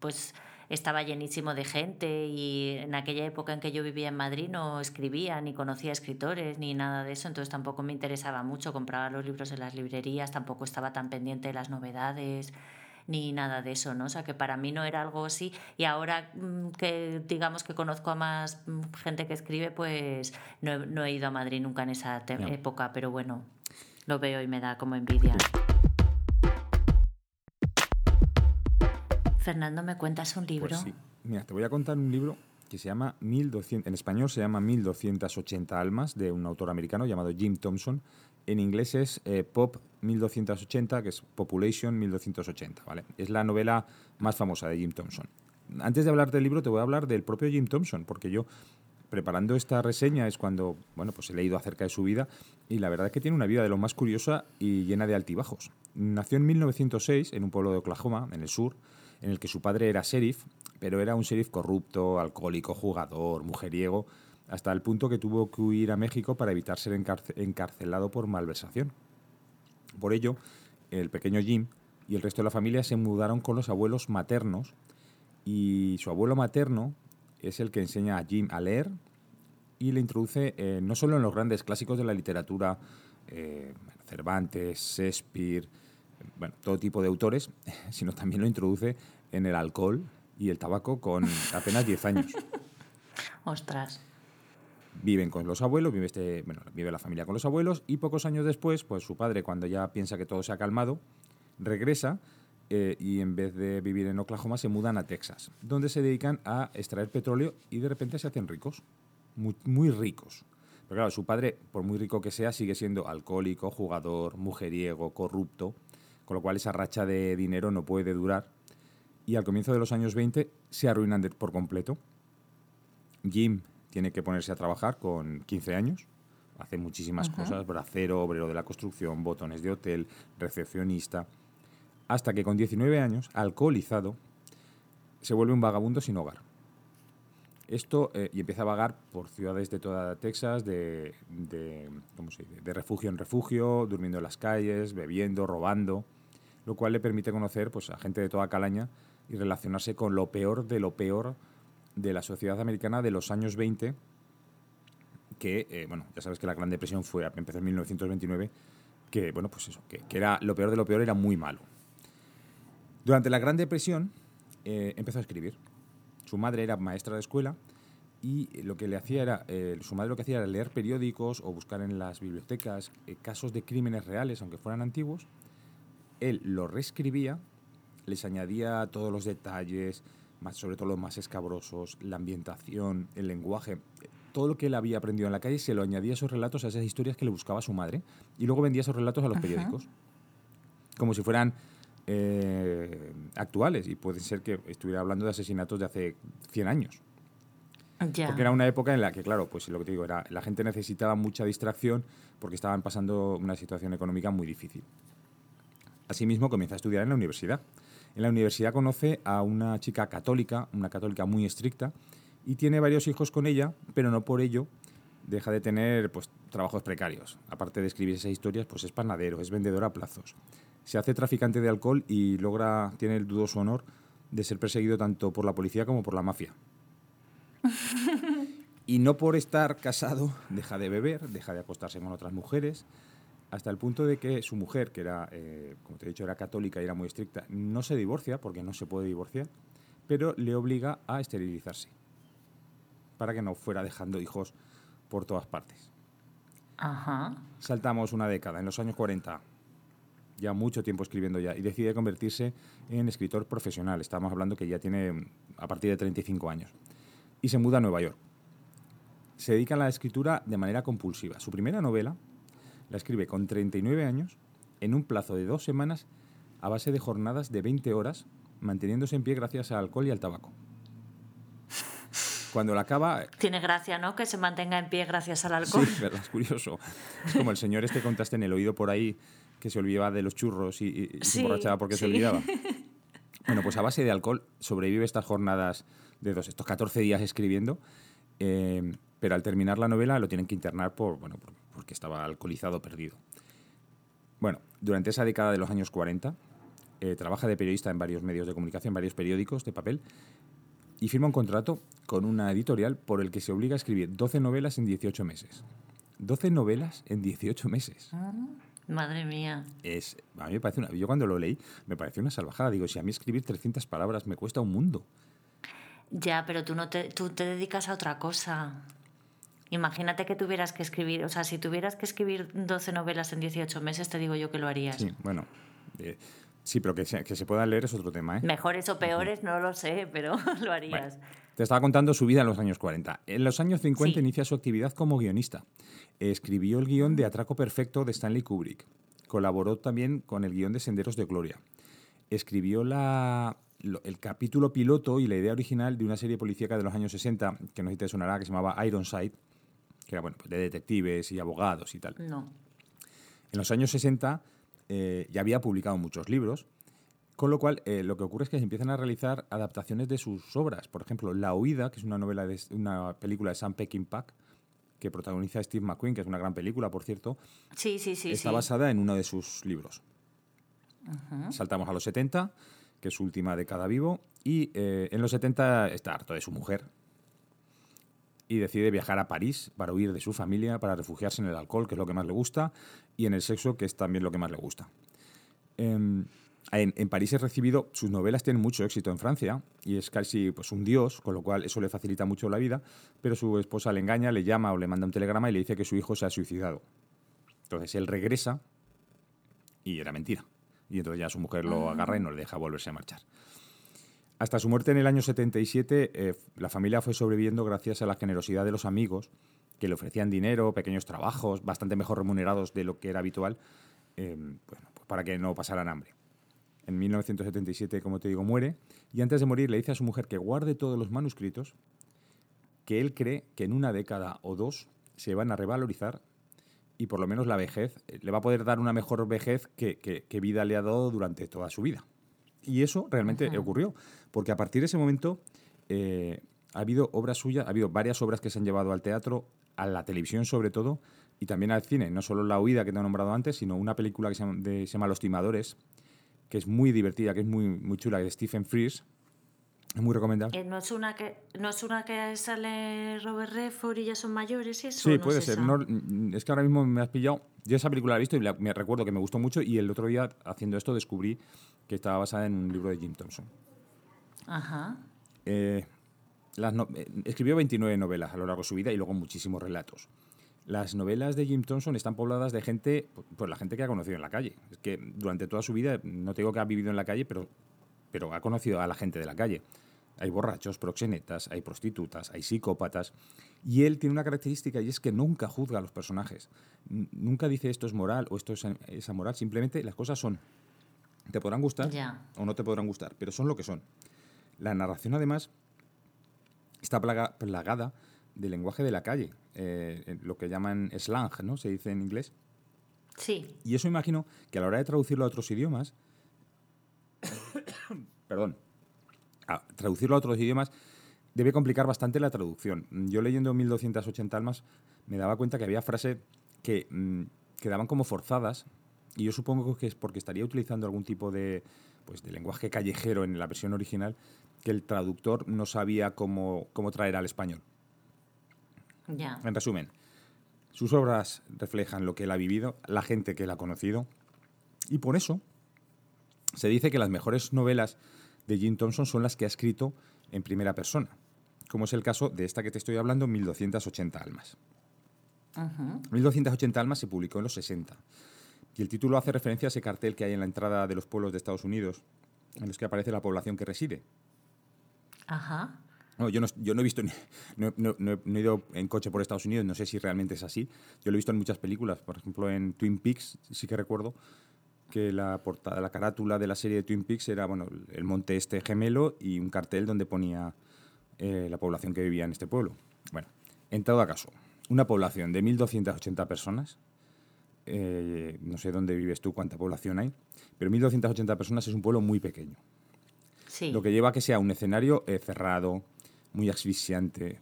pues estaba llenísimo de gente y en aquella época en que yo vivía en Madrid no escribía ni conocía escritores ni nada de eso, entonces tampoco me interesaba mucho, compraba los libros en las librerías, tampoco estaba tan pendiente de las novedades ni nada de eso, ¿no? O sea, que para mí no era algo así. Y ahora mm, que digamos que conozco a más mm, gente que escribe, pues no he, ido a Madrid nunca en esa época, pero bueno, lo veo y me da como envidia. Fernando, ¿me cuentas un libro? Pues sí. Mira, te voy a contar un libro que se llama 1200, en español se llama 1280 almas, de un autor americano llamado Jim Thompson. En inglés es eh, Pop 1280, que es Population 1280, ¿vale? Es la novela más famosa de Jim Thompson. Antes de hablar del libro, te voy a hablar del propio Jim Thompson, porque yo, preparando esta reseña, es cuando, bueno, pues he leído acerca de su vida, y la verdad es que tiene una vida de lo más curiosa y llena de altibajos. Nació en 1906 en un pueblo de Oklahoma, en el sur, en el que su padre era sheriff, pero era un sheriff corrupto, alcohólico, jugador, mujeriego, hasta el punto que tuvo que huir a México para evitar ser encarcelado por malversación. Por ello, el pequeño Jim y el resto de la familia se mudaron con los abuelos maternos y su abuelo materno es el que enseña a Jim a leer y le introduce eh, no solo en los grandes clásicos de la literatura, eh, Cervantes, Shakespeare, todo tipo de autores, sino también lo introduce en el alcohol y el tabaco con apenas 10 años. Ostras. Viven con los abuelos, vive, este, bueno, vive la familia con los abuelos y pocos años después, pues su padre, cuando ya piensa que todo se ha calmado, regresa eh, y en vez de vivir en Oklahoma se mudan a Texas, donde se dedican a extraer petróleo y de repente se hacen ricos, muy, muy ricos. Pero claro, su padre, por muy rico que sea, sigue siendo alcohólico, jugador, mujeriego, corrupto con lo cual esa racha de dinero no puede durar. Y al comienzo de los años 20 se arruinan por completo. Jim tiene que ponerse a trabajar con 15 años, hace muchísimas cosas, bracero, obrero de la construcción, botones de hotel, recepcionista, hasta que con 19 años, alcoholizado, se vuelve un vagabundo sin hogar. Esto, eh, y empieza a vagar por ciudades de toda Texas, de, de, de refugio en refugio, durmiendo en las calles, bebiendo, robando lo cual le permite conocer pues, a gente de toda calaña y relacionarse con lo peor de lo peor de la sociedad americana de los años 20, que, eh, bueno, ya sabes que la Gran Depresión fue, empezó en 1929, que, bueno, pues eso, que, era lo peor de lo peor era muy malo. Durante la Gran Depresión eh, empezó a escribir. Su madre era maestra de escuela y lo que le hacía era, eh, su madre lo que hacía era leer periódicos o buscar en las bibliotecas casos de crímenes reales, aunque fueran antiguos, él lo reescribía, les añadía todos los detalles, más, sobre todo los más escabrosos, la ambientación, el lenguaje, todo lo que él había aprendido en la calle se lo añadía a esos relatos, a esas historias que le buscaba su madre, y luego vendía esos relatos a los periódicos, como si fueran eh, actuales, y puede ser que estuviera hablando de asesinatos de hace 100 años. Porque era una época en la que, claro, pues lo que te digo, era, la gente necesitaba mucha distracción porque estaban pasando una situación económica muy difícil. Asimismo, comienza a estudiar en la universidad. En la universidad conoce a una chica católica, una católica muy estricta, y tiene varios hijos con ella, pero no por ello deja de tener pues, trabajos precarios. Aparte de escribir esas historias, pues es panadero, es vendedor a plazos. Se hace traficante de alcohol y logra, tiene el dudoso honor de ser perseguido tanto por la policía como por la mafia. y no por estar casado, deja de beber, deja de acostarse con otras mujeres, hasta el punto de que su mujer, que era, eh, como te he dicho, era católica y era muy estricta, no se divorcia, porque no se puede divorciar, pero le obliga a esterilizarse, para que no fuera dejando hijos por todas partes. Ajá. Saltamos una década, en los años 40, ya mucho tiempo escribiendo ya, y decide convertirse en escritor profesional. Estamos hablando que ya tiene a partir de 35 años. Y se muda a Nueva York. Se dedica a la escritura de manera compulsiva. Su primera novela, la escribe con 39 años, en un plazo de dos semanas, a base de jornadas de 20 horas, manteniéndose en pie gracias al alcohol y al tabaco. Cuando la acaba... Tiene gracia, ¿no? Que se mantenga en pie gracias al alcohol. Sí, verdad, es curioso. Es como el señor este contaste en el oído por ahí que se olvidaba de los churros y, se emborrachaba porque se olvidaba. Bueno, pues a base de alcohol sobrevive estas jornadas de dos, estos 14 días escribiendo, eh, pero al terminar la novela lo tienen que internar por, bueno, por porque estaba alcoholizado perdido. Bueno, durante esa década de los años 40 eh, trabaja de periodista en varios medios de comunicación, varios periódicos de papel, y firma un contrato con una editorial por el que se obliga a escribir 12 novelas en 18 meses. 12 novelas en 18 meses. Ah, madre mía. Es, a mí me parece una, yo cuando lo leí me pareció una salvajada. Digo, si a mí escribir 300 palabras me cuesta un mundo. Ya, pero tú, no te, tú te dedicas a otra cosa. Imagínate que tuvieras que escribir, o sea, si tuvieras que escribir 12 novelas en 18 meses, te digo yo que lo harías. Sí, bueno. eh, sí, pero que se, que se puedan leer es otro tema, ¿eh? Mejores o peores, no lo sé, pero lo harías. Bueno, te estaba contando su vida en los años 40. En los años 50 Sí. inicia su actividad como guionista. Escribió el guion de Atraco Perfecto de Stanley Kubrick. Colaboró también con el guion de Senderos de Gloria. Escribió la- el capítulo piloto y la idea original de una serie policíaca de los años 60, que no sé si te sonará, que se llamaba Ironside, que era bueno, pues de detectives y abogados y tal. No. En los años 60 eh, ya había publicado muchos libros, con lo cual eh, lo que ocurre es que se empiezan a realizar adaptaciones de sus obras. Por ejemplo, La Huida, que es una novela de una película de Sam Peckinpah, que protagoniza Steve McQueen, que es una gran película, por cierto, Sí, sí, sí. está sí. basada en uno de sus libros. Saltamos a los 70, que es su última década vivo, y eh, en los 70 está harto de su mujer y decide viajar a París para huir de su familia, para refugiarse en el alcohol, que es lo que más le gusta, y en el sexo, que es también lo que más le gusta. Em, en, en París es recibido, sus novelas tienen mucho éxito en Francia y es casi pues, un dios, con lo cual eso le facilita mucho la vida, pero su esposa le engaña, le llama o le manda un telegrama y le dice que su hijo se ha suicidado. Entonces él regresa y era mentira. Y entonces ya su mujer lo agarra y no le deja volverse a marchar. Hasta su muerte en el año 77, eh, la familia fue sobreviviendo gracias a la generosidad de los amigos, que le ofrecían dinero, pequeños trabajos, bastante mejor remunerados de lo que era habitual, eh, bueno, pues para que no pasaran hambre. En 1977, como te digo, muere, y antes de morir le dice a su mujer que guarde todos los manuscritos, que él cree que en una década o dos se van a revalorizar y por lo menos la vejez eh, le va a poder dar una mejor vejez que, vida le ha dado durante toda su vida. Y eso realmente ocurrió, porque a partir de ese momento eh, ha habido obras suyas, ha habido varias obras que se han llevado al teatro, a la televisión sobre todo, y también al cine. No solo La Huida que te he nombrado antes, sino una película que se llama, de- se llama Los Timadores, que es muy divertida, que es muy, muy chula, de Stephen Frears. Es muy recomendable. Eh, ¿No es, una que, ¿No es una que sale Robert Redford y ya son mayores eso? Sí, ¿No puede es ser. No, mm, es que ahora mismo me has pillado. Yo esa película la he visto y la- me recuerdo que me gustó mucho y el otro día, haciendo esto, descubrí que estaba basada en un libro de Jim Thompson. Ajá. Eh, las no- eh, escribió 29 novelas a lo largo de su vida y luego muchísimos relatos. Las novelas de Jim Thompson están pobladas de gente, pues la gente que ha conocido en la calle. Es que durante toda su vida, no te digo que ha vivido en la calle, pero, pero ha conocido a la gente de la calle. Hay borrachos, proxenetas, hay prostitutas, hay psicópatas. Y él tiene una característica y es que nunca juzga a los personajes. N- Nunca dice esto es moral o esto es, es amoral. Simplemente las cosas son. Te podrán gustar Ya. o no te podrán gustar, pero son lo que son. La narración, además, está plaga- plagada del lenguaje de la calle, eh, lo que llaman slang, ¿no? Se dice en inglés. Sí. Y eso imagino que a la hora de traducirlo a otros idiomas, perdón, a traducirlo a otros idiomas debe complicar bastante la traducción. Yo leyendo 1280 almas me daba cuenta que había frases que mm, quedaban como forzadas y yo supongo que es porque estaría utilizando algún tipo de, pues, de lenguaje callejero en la versión original que el traductor no sabía cómo, cómo traer al español. Ya. En resumen, sus obras reflejan lo que él ha vivido, la gente que él ha conocido, y por eso se dice que las mejores novelas de Jim Thompson son las que ha escrito en primera persona, como es el caso de esta que te estoy hablando, 1280 almas. 1280 almas se publicó en los 60, y el título hace referencia a ese cartel que hay en la entrada de los pueblos de Estados Unidos, en los que aparece la población que reside. Ajá. No, yo, no, yo no he visto, no he ido en coche por Estados Unidos, no sé si realmente es así. Yo lo he visto en muchas películas, por ejemplo en Twin Peaks, sí que recuerdo que la portada, la carátula de la serie de Twin Peaks era bueno, el monte este gemelo y un cartel donde ponía eh, la población que vivía en este pueblo. Bueno, en todo caso, una población de 1.280 personas, eh, no sé dónde vives tú, cuánta población hay, pero 1.280 personas es un pueblo muy pequeño. Sí. Lo que lleva a que sea un escenario eh, cerrado, muy asfixiante,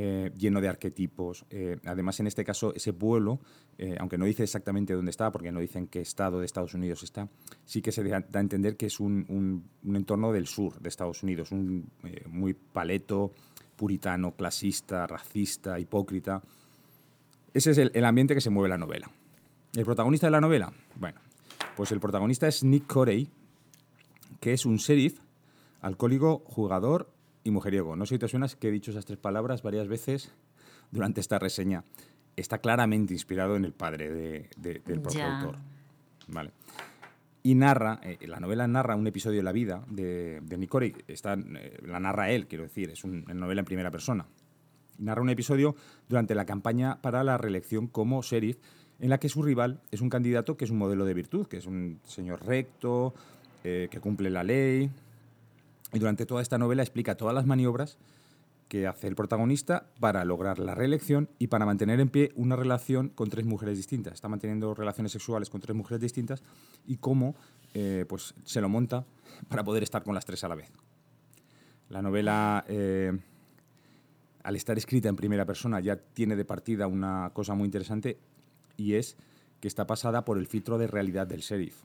eh, lleno de arquetipos. Eh, además, en este caso, ese pueblo, eh, aunque no dice exactamente dónde está, porque no dicen qué estado de Estados Unidos está, sí que se da a entender que es un, entorno del sur de Estados Unidos, un, muy paleto, puritano, clasista, racista, hipócrita. Ese es el, ambiente que se mueve la novela. ¿El protagonista de la novela? Bueno, pues el protagonista es Nick Corey, que es un sheriff, alcohólico, jugador y mujeriego. No sé si te suena que he dicho esas tres palabras varias veces durante esta reseña. Está claramente inspirado en el padre del propio autor. Vale. Y narra, eh, la novela narra un episodio de la vida de, de Nick Corey. Está, eh, la narra él, quiero decir, es una novela en primera persona. Narra un episodio durante la campaña para la reelección como sheriff, en la que su rival es un candidato que es un modelo de virtud, que es un señor recto, eh, que cumple la ley. Y durante toda esta novela explica todas las maniobras que hace el protagonista para lograr la reelección y para mantener en pie una relación con tres mujeres distintas. Está manteniendo relaciones sexuales con tres mujeres distintas y cómo eh, pues, se lo monta para poder estar con las tres a la vez. La novela, eh, al estar escrita en primera persona, ya tiene de partida una cosa muy interesante y es que está pasada por el filtro de realidad del sheriff.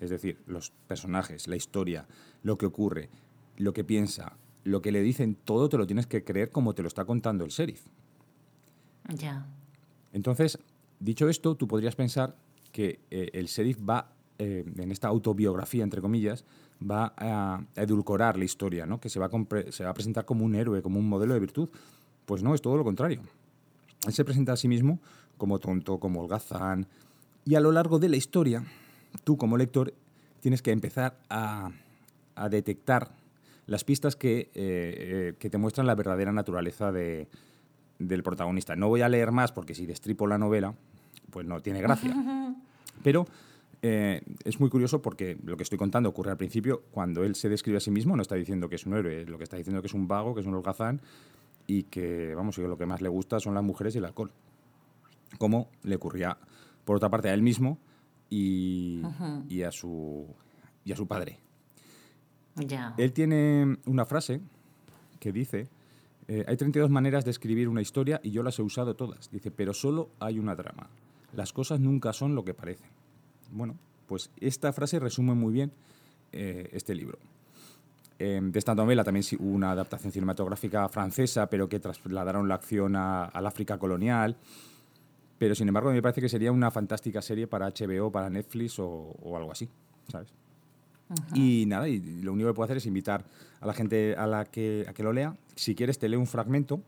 Es decir, los personajes, la historia, lo que ocurre, lo que piensa, lo que le dicen, todo te lo tienes que creer como te lo está contando el sheriff. Ya. Entonces, dicho esto, tú podrías pensar que eh, el sheriff va, eh, en esta autobiografía, entre comillas, va a, edulcorar la historia, ¿no? que se va, a se va a presentar como un héroe, como un modelo de virtud. Pues no, es todo lo contrario. Él se presenta a sí mismo como tonto, como holgazán, y a lo largo de la historia tú como lector tienes que empezar a, detectar las pistas que, eh, eh, que, te muestran la verdadera naturaleza de, del protagonista. No voy a leer más porque si destripo la novela, pues no tiene gracia. Pero eh, es muy curioso porque lo que estoy contando ocurre al principio, cuando él se describe a sí mismo, no está diciendo que es un héroe, lo que está diciendo que es un vago, que es un holgazán y que, vamos, que lo que más le gusta son las mujeres y el alcohol. Como le ocurría, por otra parte, a él mismo, y, y, a, su, y a su padre. Él tiene una frase que dice, eh, hay 32 maneras de escribir una historia y yo las he usado todas. Dice, pero solo hay una trama. Las cosas nunca son lo que parecen. Bueno, pues esta frase resume muy bien eh, este libro. Em, de esta novela también hubo una adaptación cinematográfica francesa, pero que trasladaron la acción al África colonial. Pero sin embargo, me parece que sería una fantástica serie para HBO, para Netflix o, algo así, ¿sabes? Y nada, y lo único que puedo hacer es invitar a la gente a la que, a que lo lea. Si quieres, te leo un fragmento.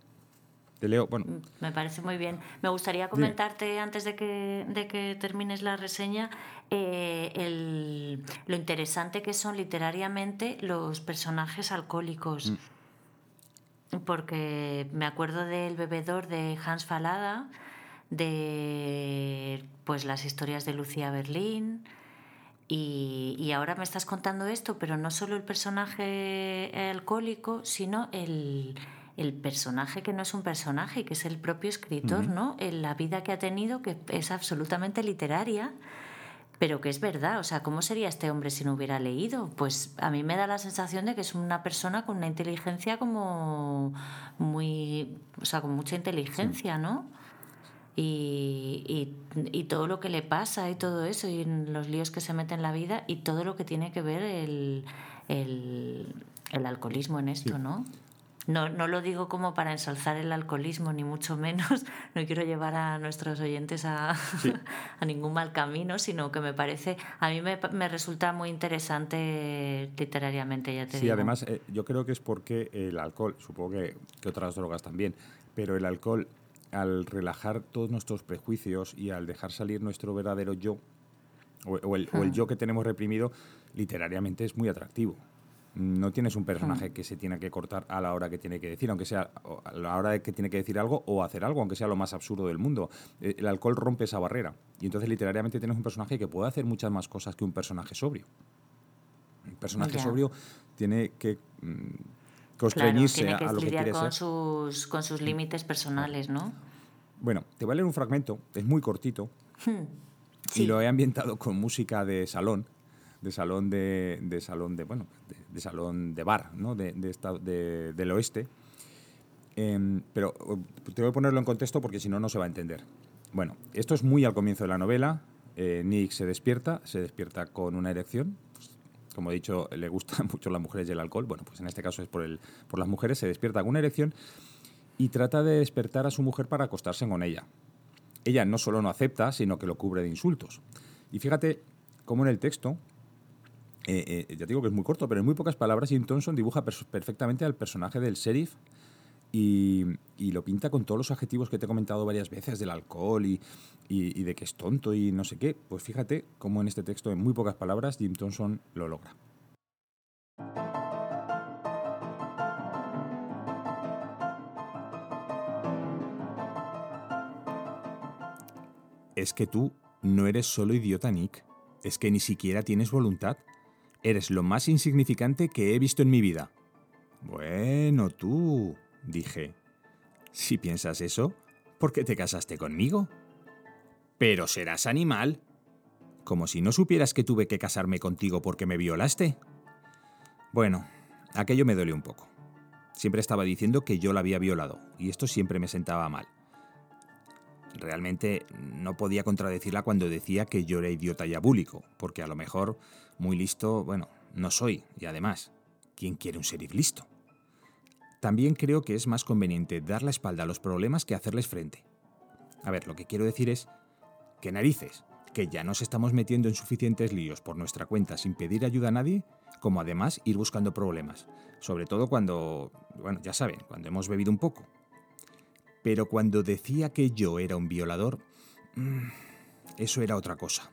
Te leo, bueno. Mm, me parece muy bien. Me gustaría comentarte, antes de que, de que termines la reseña, eh, el, lo interesante que son literariamente los personajes alcohólicos. Mm. Porque me acuerdo del bebedor de Hans Falada de pues las historias de Lucía Berlín. Y, ahora me estás contando esto, pero no solo el personaje alcohólico, sino el, personaje que no es un personaje, que es el propio escritor, ¿no? En la vida que ha tenido, que es absolutamente literaria, pero que es verdad. O sea, ¿cómo sería este hombre si no hubiera leído? Pues a mí me da la sensación de que es una persona con una inteligencia como muy. O sea, con mucha inteligencia, ¿no? Y, y, todo lo que le pasa y todo eso, y los líos que se mete en la vida y todo lo que tiene que ver el, el, el alcoholismo en esto, ¿no? No, no lo digo como para ensalzar el alcoholismo, ni mucho menos. No quiero llevar a nuestros oyentes a, a ningún mal camino, sino que me parece, a mí me, me resulta muy interesante literariamente, ya te sí, además, eh, yo creo que es porque el alcohol, supongo que, que otras drogas también, pero el alcohol al relajar todos nuestros prejuicios y al dejar salir nuestro verdadero yo, o, el, hmm. yo que tenemos reprimido, literariamente es muy atractivo. No tienes un personaje hmm. que se tiene que cortar a la hora que tiene que decir, aunque sea a la hora de que tiene que decir algo o hacer algo, aunque sea lo más absurdo del mundo. Eh, el alcohol rompe esa barrera. Y entonces literariamente tienes un personaje que puede hacer muchas más cosas que un personaje sobrio. Un personaje sobrio tiene que mm, constreñirse claro, tiene que a lidiar con Sus, con sus límites personales, ¿no? Bueno, te voy a leer un fragmento, es muy cortito, hmm. y lo he ambientado con música de salón, de salón de, salón de bueno, de, salón de bar, ¿no? De, del oeste. Em, pero te voy a ponerlo en contexto porque si no, no se va a entender. Bueno, esto es muy al comienzo de la novela. Eh, Nick se despierta, se despierta con una erección. Como he dicho, le gustan mucho las mujeres y el alcohol. Bueno, pues en este caso es por, el, por las mujeres. Se despierta con una erección y trata de despertar a su mujer para acostarse con ella. Ella no solo no acepta, sino que lo cubre de insultos. Y fíjate cómo en el texto, eh, eh, ya digo que es muy corto, pero en muy pocas palabras, Jim Thompson dibuja perfectamente al personaje del sheriff y, lo pinta con todos los adjetivos que te he comentado varias veces del alcohol y, y, de que es tonto y no sé qué. Pues fíjate cómo en este texto, en muy pocas palabras, Jim Thompson lo logra. Es que tú no eres solo idiota, Nick. Es que ni siquiera tienes voluntad. Eres lo más insignificante que he visto en mi vida. Bueno, tú, dije. Si piensas eso, ¿por qué te casaste conmigo? Pero serás animal. Como si no supieras que tuve que casarme contigo porque me violaste. Bueno, aquello me duele un poco. Siempre estaba diciendo que yo la había violado, y esto siempre me sentaba mal. Realmente no podía contradecirla cuando decía que yo era idiota y abúlico, porque a lo mejor muy listo, bueno, no soy, y además, ¿quién quiere un sheriff listo? También creo que es más conveniente dar la espalda a los problemas que hacerles frente. A ver, lo que quiero decir es que narices, que ya nos estamos metiendo en suficientes líos por nuestra cuenta sin pedir ayuda a nadie, como además ir buscando problemas, sobre todo cuando, bueno, ya saben, cuando hemos bebido un poco. Pero cuando decía que yo era un violador, mm, eso era otra cosa.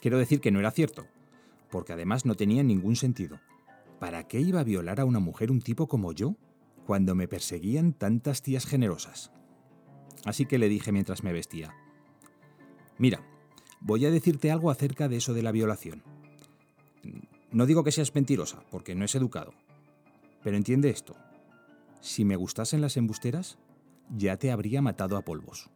Quiero decir que no era cierto, porque además no tenía ningún sentido. ¿Para qué iba a violar a una mujer un tipo como yo? Cuando me perseguían tantas tías generosas. Así que le dije mientras me vestía, mira, voy a decirte algo acerca de eso de la violación. No digo que seas mentirosa, porque no es educado, pero entiende esto. Si me gustasen las embusteras, ya te habría matado a polvos.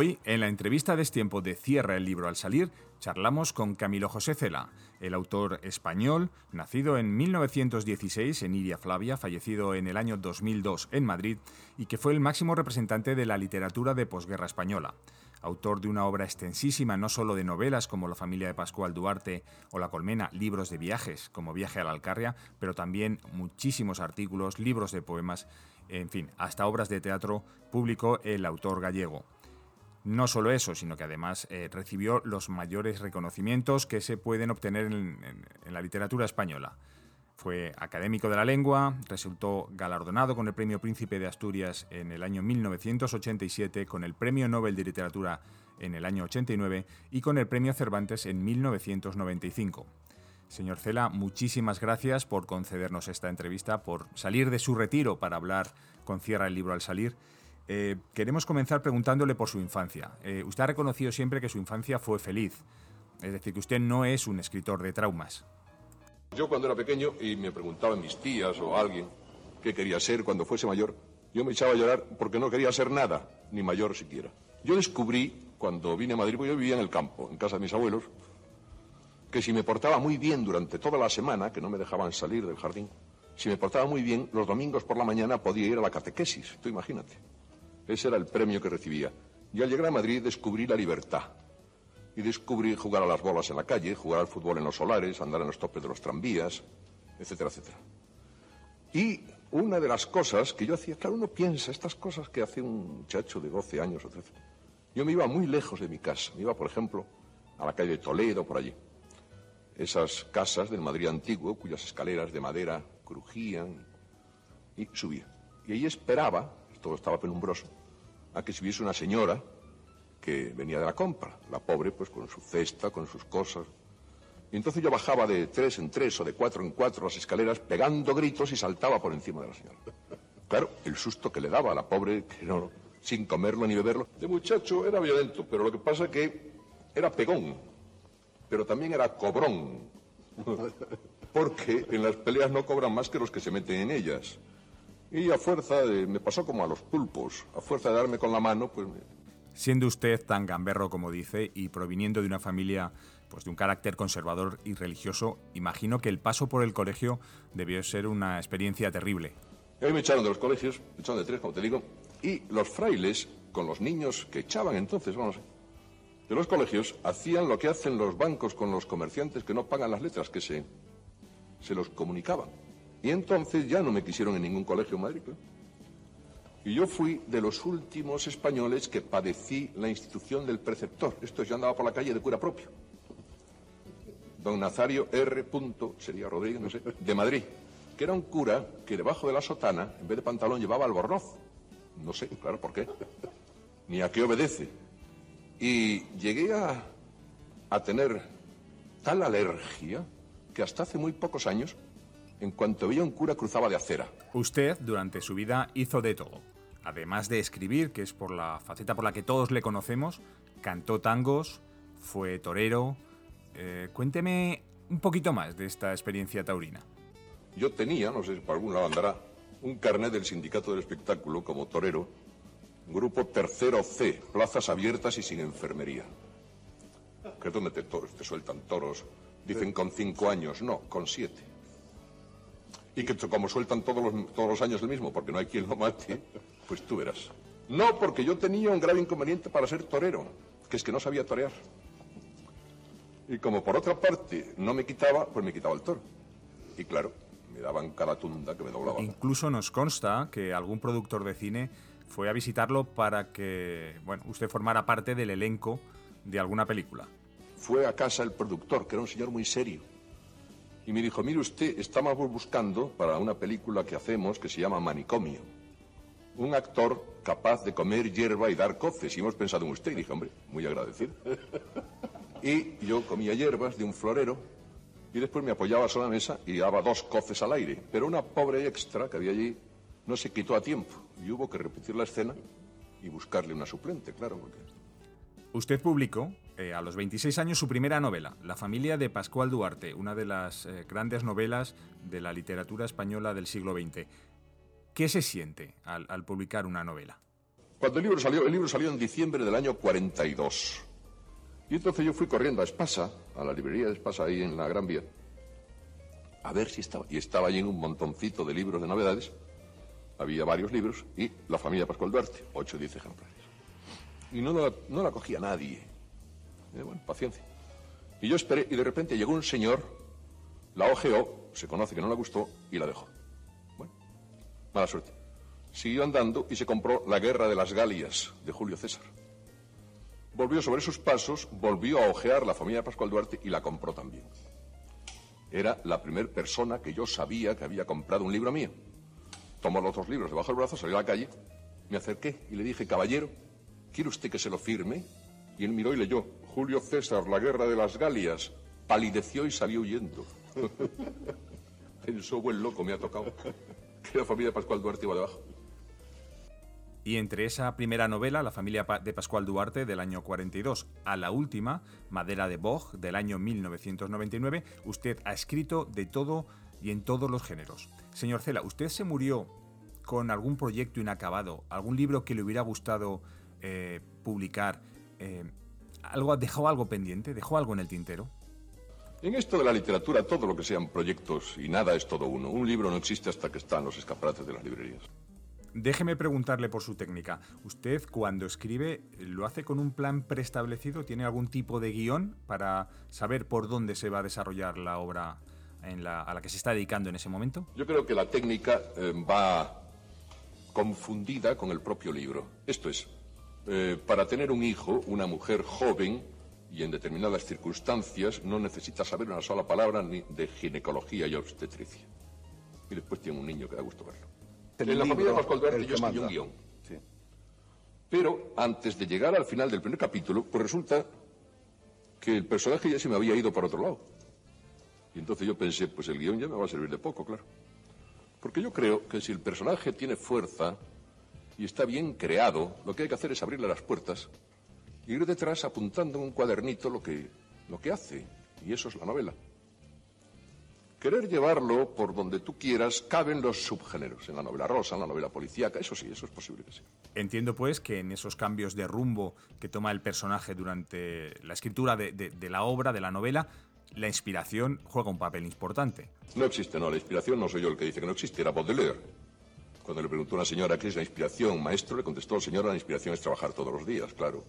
Hoy, en la entrevista de Destiempo de Cierra el libro al salir, charlamos con Camilo José Cela, el autor español, nacido en 1916 en Iria Flavia, fallecido en el año 2002 en Madrid, y que fue el máximo representante de la literatura de posguerra española. Autor de una obra extensísima no solo de novelas como La familia de Pascual Duarte o La colmena, libros de viajes como Viaje a la Alcarria, pero también muchísimos artículos, libros de poemas, en fin, hasta obras de teatro publicó el autor gallego. No solo eso, sino que además eh, recibió los mayores reconocimientos que se pueden obtener en, la literatura española. Fue académico de la lengua, resultó galardonado con el Premio Príncipe de Asturias en el año 1987, con el Premio Nobel de Literatura en el año 89 y con el Premio Cervantes en 1995. Señor Cela, muchísimas gracias por concedernos esta entrevista, por salir de su retiro para hablar con Cierra el libro al salir eh, queremos comenzar preguntándole por su infancia. Eh, usted ha reconocido siempre que su infancia fue feliz, es decir, que usted no es un escritor de traumas. Yo cuando era pequeño y me preguntaban mis tías o alguien qué quería ser cuando fuese mayor, yo me echaba a llorar porque no quería ser nada, ni mayor siquiera. Yo descubrí, cuando vine a Madrid, porque yo vivía en el campo, en casa de mis abuelos, que si me portaba muy bien durante toda la semana, que no me dejaban salir del jardín, si me portaba muy bien, los domingos por la mañana podía ir a la catequesis, tú imagínate. Ese era el premio que recibía. Y al llegar a Madrid descubrí la libertad. Y descubrí jugar a las bolas en la calle, jugar al fútbol en los solares, andar en los topes de los tranvías, etcétera, etcétera. Y una de las cosas que yo hacía, claro, uno piensa estas cosas que hace un muchacho de 12 años o 13. Yo me iba muy lejos de mi casa. Me iba, por ejemplo, a la calle de Toledo, por allí. Esas casas del Madrid antiguo, cuyas escaleras de madera crujían, y subía. Y ahí esperaba, todo estaba penumbroso, a que hubiese una señora que venía de la compra, la pobre pues con su cesta, con sus cosas. Y entonces yo bajaba de tres en tres o de cuatro en cuatro las escaleras pegando gritos y saltaba por encima de la señora. Claro, el susto que le daba a la pobre, sin comerlo ni beberlo. De muchacho era violento, pero lo que pasa es que era pegón, pero también era cobrón. porque en las peleas no cobran más que los que se meten en ellas. Y a fuerza de, me pasó como a los pulpos, a fuerza de darme con la mano, pues... Siendo usted tan gamberro como dice y proviniendo de una familia pues de un carácter conservador y religioso, imagino que el paso por el colegio debió ser una experiencia terrible. A mí me echaron de los colegios, me echaron de tres, como te digo, y los frailes, con los niños que echaban entonces, vamos, de los colegios, hacían lo que hacen los bancos con los comerciantes que no pagan las letras, que se, se los comunicaban. Y entonces ya no me quisieron en ningún colegio en Madrid. Y yo fui de los últimos españoles que padecí la institución del preceptor. Esto ya andaba por la calle de cura propio. Don Nazario R. sería Rodríguez, no sé, de Madrid, que era un cura que debajo de la sotana, en vez de pantalón, llevaba albornoz. No sé, claro, ¿por qué? Ni a qué obedece. Y llegué a, a tener tal alergia que hasta hace muy pocos años en cuanto veía un cura cruzaba de acera. Usted, durante su vida, hizo de todo. Además de escribir, que es por la faceta por la que todos le conocemos, cantó tangos, fue torero. Eh, cuénteme un poquito más de esta experiencia taurina. Yo tenía, no sé si por algún lado andará, un carnet del Sindicato del Espectáculo como torero, grupo tercero C, plazas abiertas y sin enfermería. Que es donde te, te sueltan toros. Dicen con cinco años, no, con siete y que como sueltan todos los, todos los años el mismo, porque no hay quien lo mate, pues tú verás. No, porque yo tenía un grave inconveniente para ser torero, que es que no sabía torear. Y como por otra parte no me quitaba, pues me quitaba el toro. Y claro, me daban cada tunda que me doblaba. Incluso nos consta que algún productor de cine fue a visitarlo para que, bueno, usted formara parte del elenco de alguna película. Fue a casa el productor, que era un señor muy serio y me dijo, mire usted, estamos buscando para una película que hacemos que se llama Manicomio, un actor capaz de comer hierba y dar coces. Y hemos pensado en usted. Y dije, hombre, muy agradecido. y yo comía hierbas de un florero y después me apoyaba sobre la mesa y daba dos coces al aire. Pero una pobre extra que había allí no se quitó a tiempo y hubo que repetir la escena y buscarle una suplente, claro, porque... Usted publicó eh, a los 26 años su primera novela, La familia de Pascual Duarte, una de las eh, grandes novelas de la literatura española del siglo XX. ¿Qué se siente al, publicar una novela? Cuando el libro salió, el libro salió en diciembre del año 42. Y entonces yo fui corriendo a Espasa, a la librería de Espasa ahí en la Gran Vía, a ver si estaba. Y estaba allí en un montoncito de libros de novedades. Había varios libros y La familia Pascual Duarte, 8 o 10 ejemplares. Y no no la cogía nadie. Eh, bueno, paciencia. Y yo esperé y de repente llegó un señor, la ojeó, se conoce que no le gustó y la dejó. Bueno, mala suerte. Siguió andando y se compró La Guerra de las Galias de Julio César. Volvió sobre sus pasos, volvió a ojear la familia de Pascual Duarte y la compró también. Era la primera persona que yo sabía que había comprado un libro mío. Tomó los dos libros debajo del brazo, salió a la calle, me acerqué y le dije, caballero, ¿quiere usted que se lo firme? Y él miró y leyó, Julio César, la guerra de las Galias, palideció y salió huyendo. Pensó, buen loco, me ha tocado. Que la familia de Pascual Duarte iba debajo. Y entre esa primera novela, La familia de Pascual Duarte, del año 42, a la última, Madera de Boj, del año 1999, usted ha escrito de todo y en todos los géneros. Señor Cela, ¿usted se murió con algún proyecto inacabado, algún libro que le hubiera gustado eh, publicar? Eh, algo, ¿Dejó algo pendiente? ¿Dejó algo en el tintero? En esto de la literatura, todo lo que sean proyectos y nada es todo uno. Un libro no existe hasta que está en los escaparates de las librerías. Déjeme preguntarle por su técnica. ¿Usted cuando escribe lo hace con un plan preestablecido? ¿Tiene algún tipo de guion para saber por dónde se va a desarrollar la obra a la que se está dedicando en ese momento? Yo creo que la técnica eh, va confundida con el propio libro. Esto es, eh, para tener un hijo, una mujer joven y en determinadas circunstancias no necesita saber una sola palabra ni de ginecología y obstetricia. Y después tiene un niño que da gusto verlo. en la familia de Pascual Duarte yo escribí un guion. Pero antes de llegar al final del primer capítulo, pues resulta que el personaje ya se me había ido por otro lado. Y entonces yo pensé, pues el guion ya me va a servir de poco, claro. Porque yo creo que si el personaje tiene fuerza, y está bien creado, lo que hay que hacer es abrirle las puertas e ir detrás apuntando en un cuadernito lo que, lo que hace. Y eso es la novela. querer llevarlo por donde tú quieras, caben los subgéneros. En la novela rosa, en la novela policíaca, eso sí, eso es posible que sí. Entiendo, pues, que en esos cambios de rumbo que toma el personaje durante la escritura de, de la obra, de la novela, la inspiración juega un papel importante. No existe, no, la inspiración no soy yo el que dice que no existe, era Baudelaire. Cuando le preguntó a una señora qué es la inspiración, maestro, le contestó el señor, la inspiración es trabajar todos los días, claro.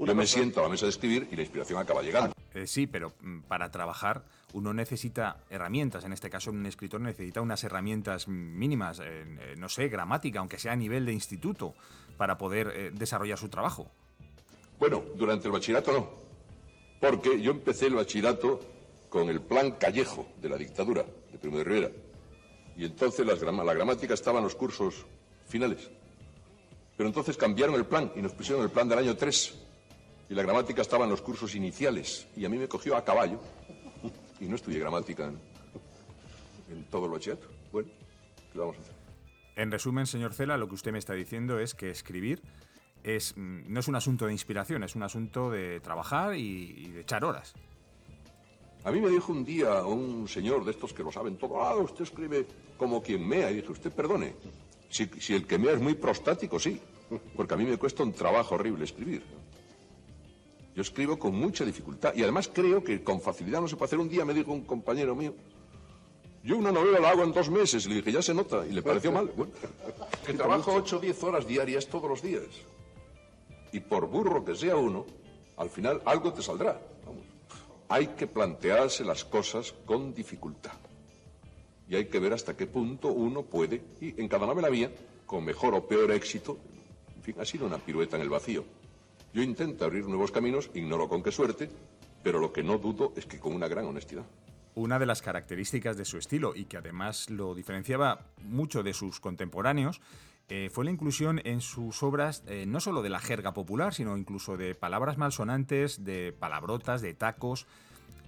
Yo me siento a la mesa de escribir y la inspiración acaba llegando. Eh, sí, pero mm, para trabajar uno necesita herramientas. En este caso, un escritor necesita unas herramientas mínimas, eh, no sé, gramática, aunque sea a nivel de instituto, para poder eh, desarrollar su trabajo. Bueno, durante el bachillerato no. Porque yo empecé el bachillerato con el plan Callejo de la dictadura de Primo de Rivera. Y entonces la gramática estaba en los cursos finales. Pero entonces cambiaron el plan y nos pusieron el plan del año 3 y la gramática estaba en los cursos iniciales y a mí me cogió a caballo y no estudié gramática en, todo el bachillerato. Bueno, ¿qué vamos a hacer? En resumen, señor Cela, lo que usted me está diciendo es que escribir es, mm, no es un asunto de inspiración, es un asunto de trabajar y, de echar horas. A mí me dijo un día un señor de estos que lo saben todo, ah, usted escribe como quien mea. Y dije, usted perdone, si, el que mea es muy prostático, sí, porque a mí me cuesta un trabajo horrible escribir. Yo escribo con mucha dificultad y además creo que con facilidad no se puede hacer. Un día me dijo un compañero mío, yo una novela la hago en dos meses. Y le dije, ya se nota. Y le pareció mal. que trabajo ocho o diez horas diarias todos los días. Y por burro que sea uno, al final algo te saldrá. Hay que plantearse las cosas con dificultad. Y hay que ver hasta qué punto uno puede, y en cada novela mía, con mejor o peor éxito, en fin, ha sido una pirueta en el vacío. Yo intento abrir nuevos caminos, ignoro con qué suerte, pero lo que no dudo es que con una gran honestidad. Una de las características de su estilo y que además lo diferenciaba mucho de sus contemporáneos eh, fue la inclusión en sus obras eh, no solo de la jerga popular, sino incluso de palabras malsonantes, de palabrotas, de tacos.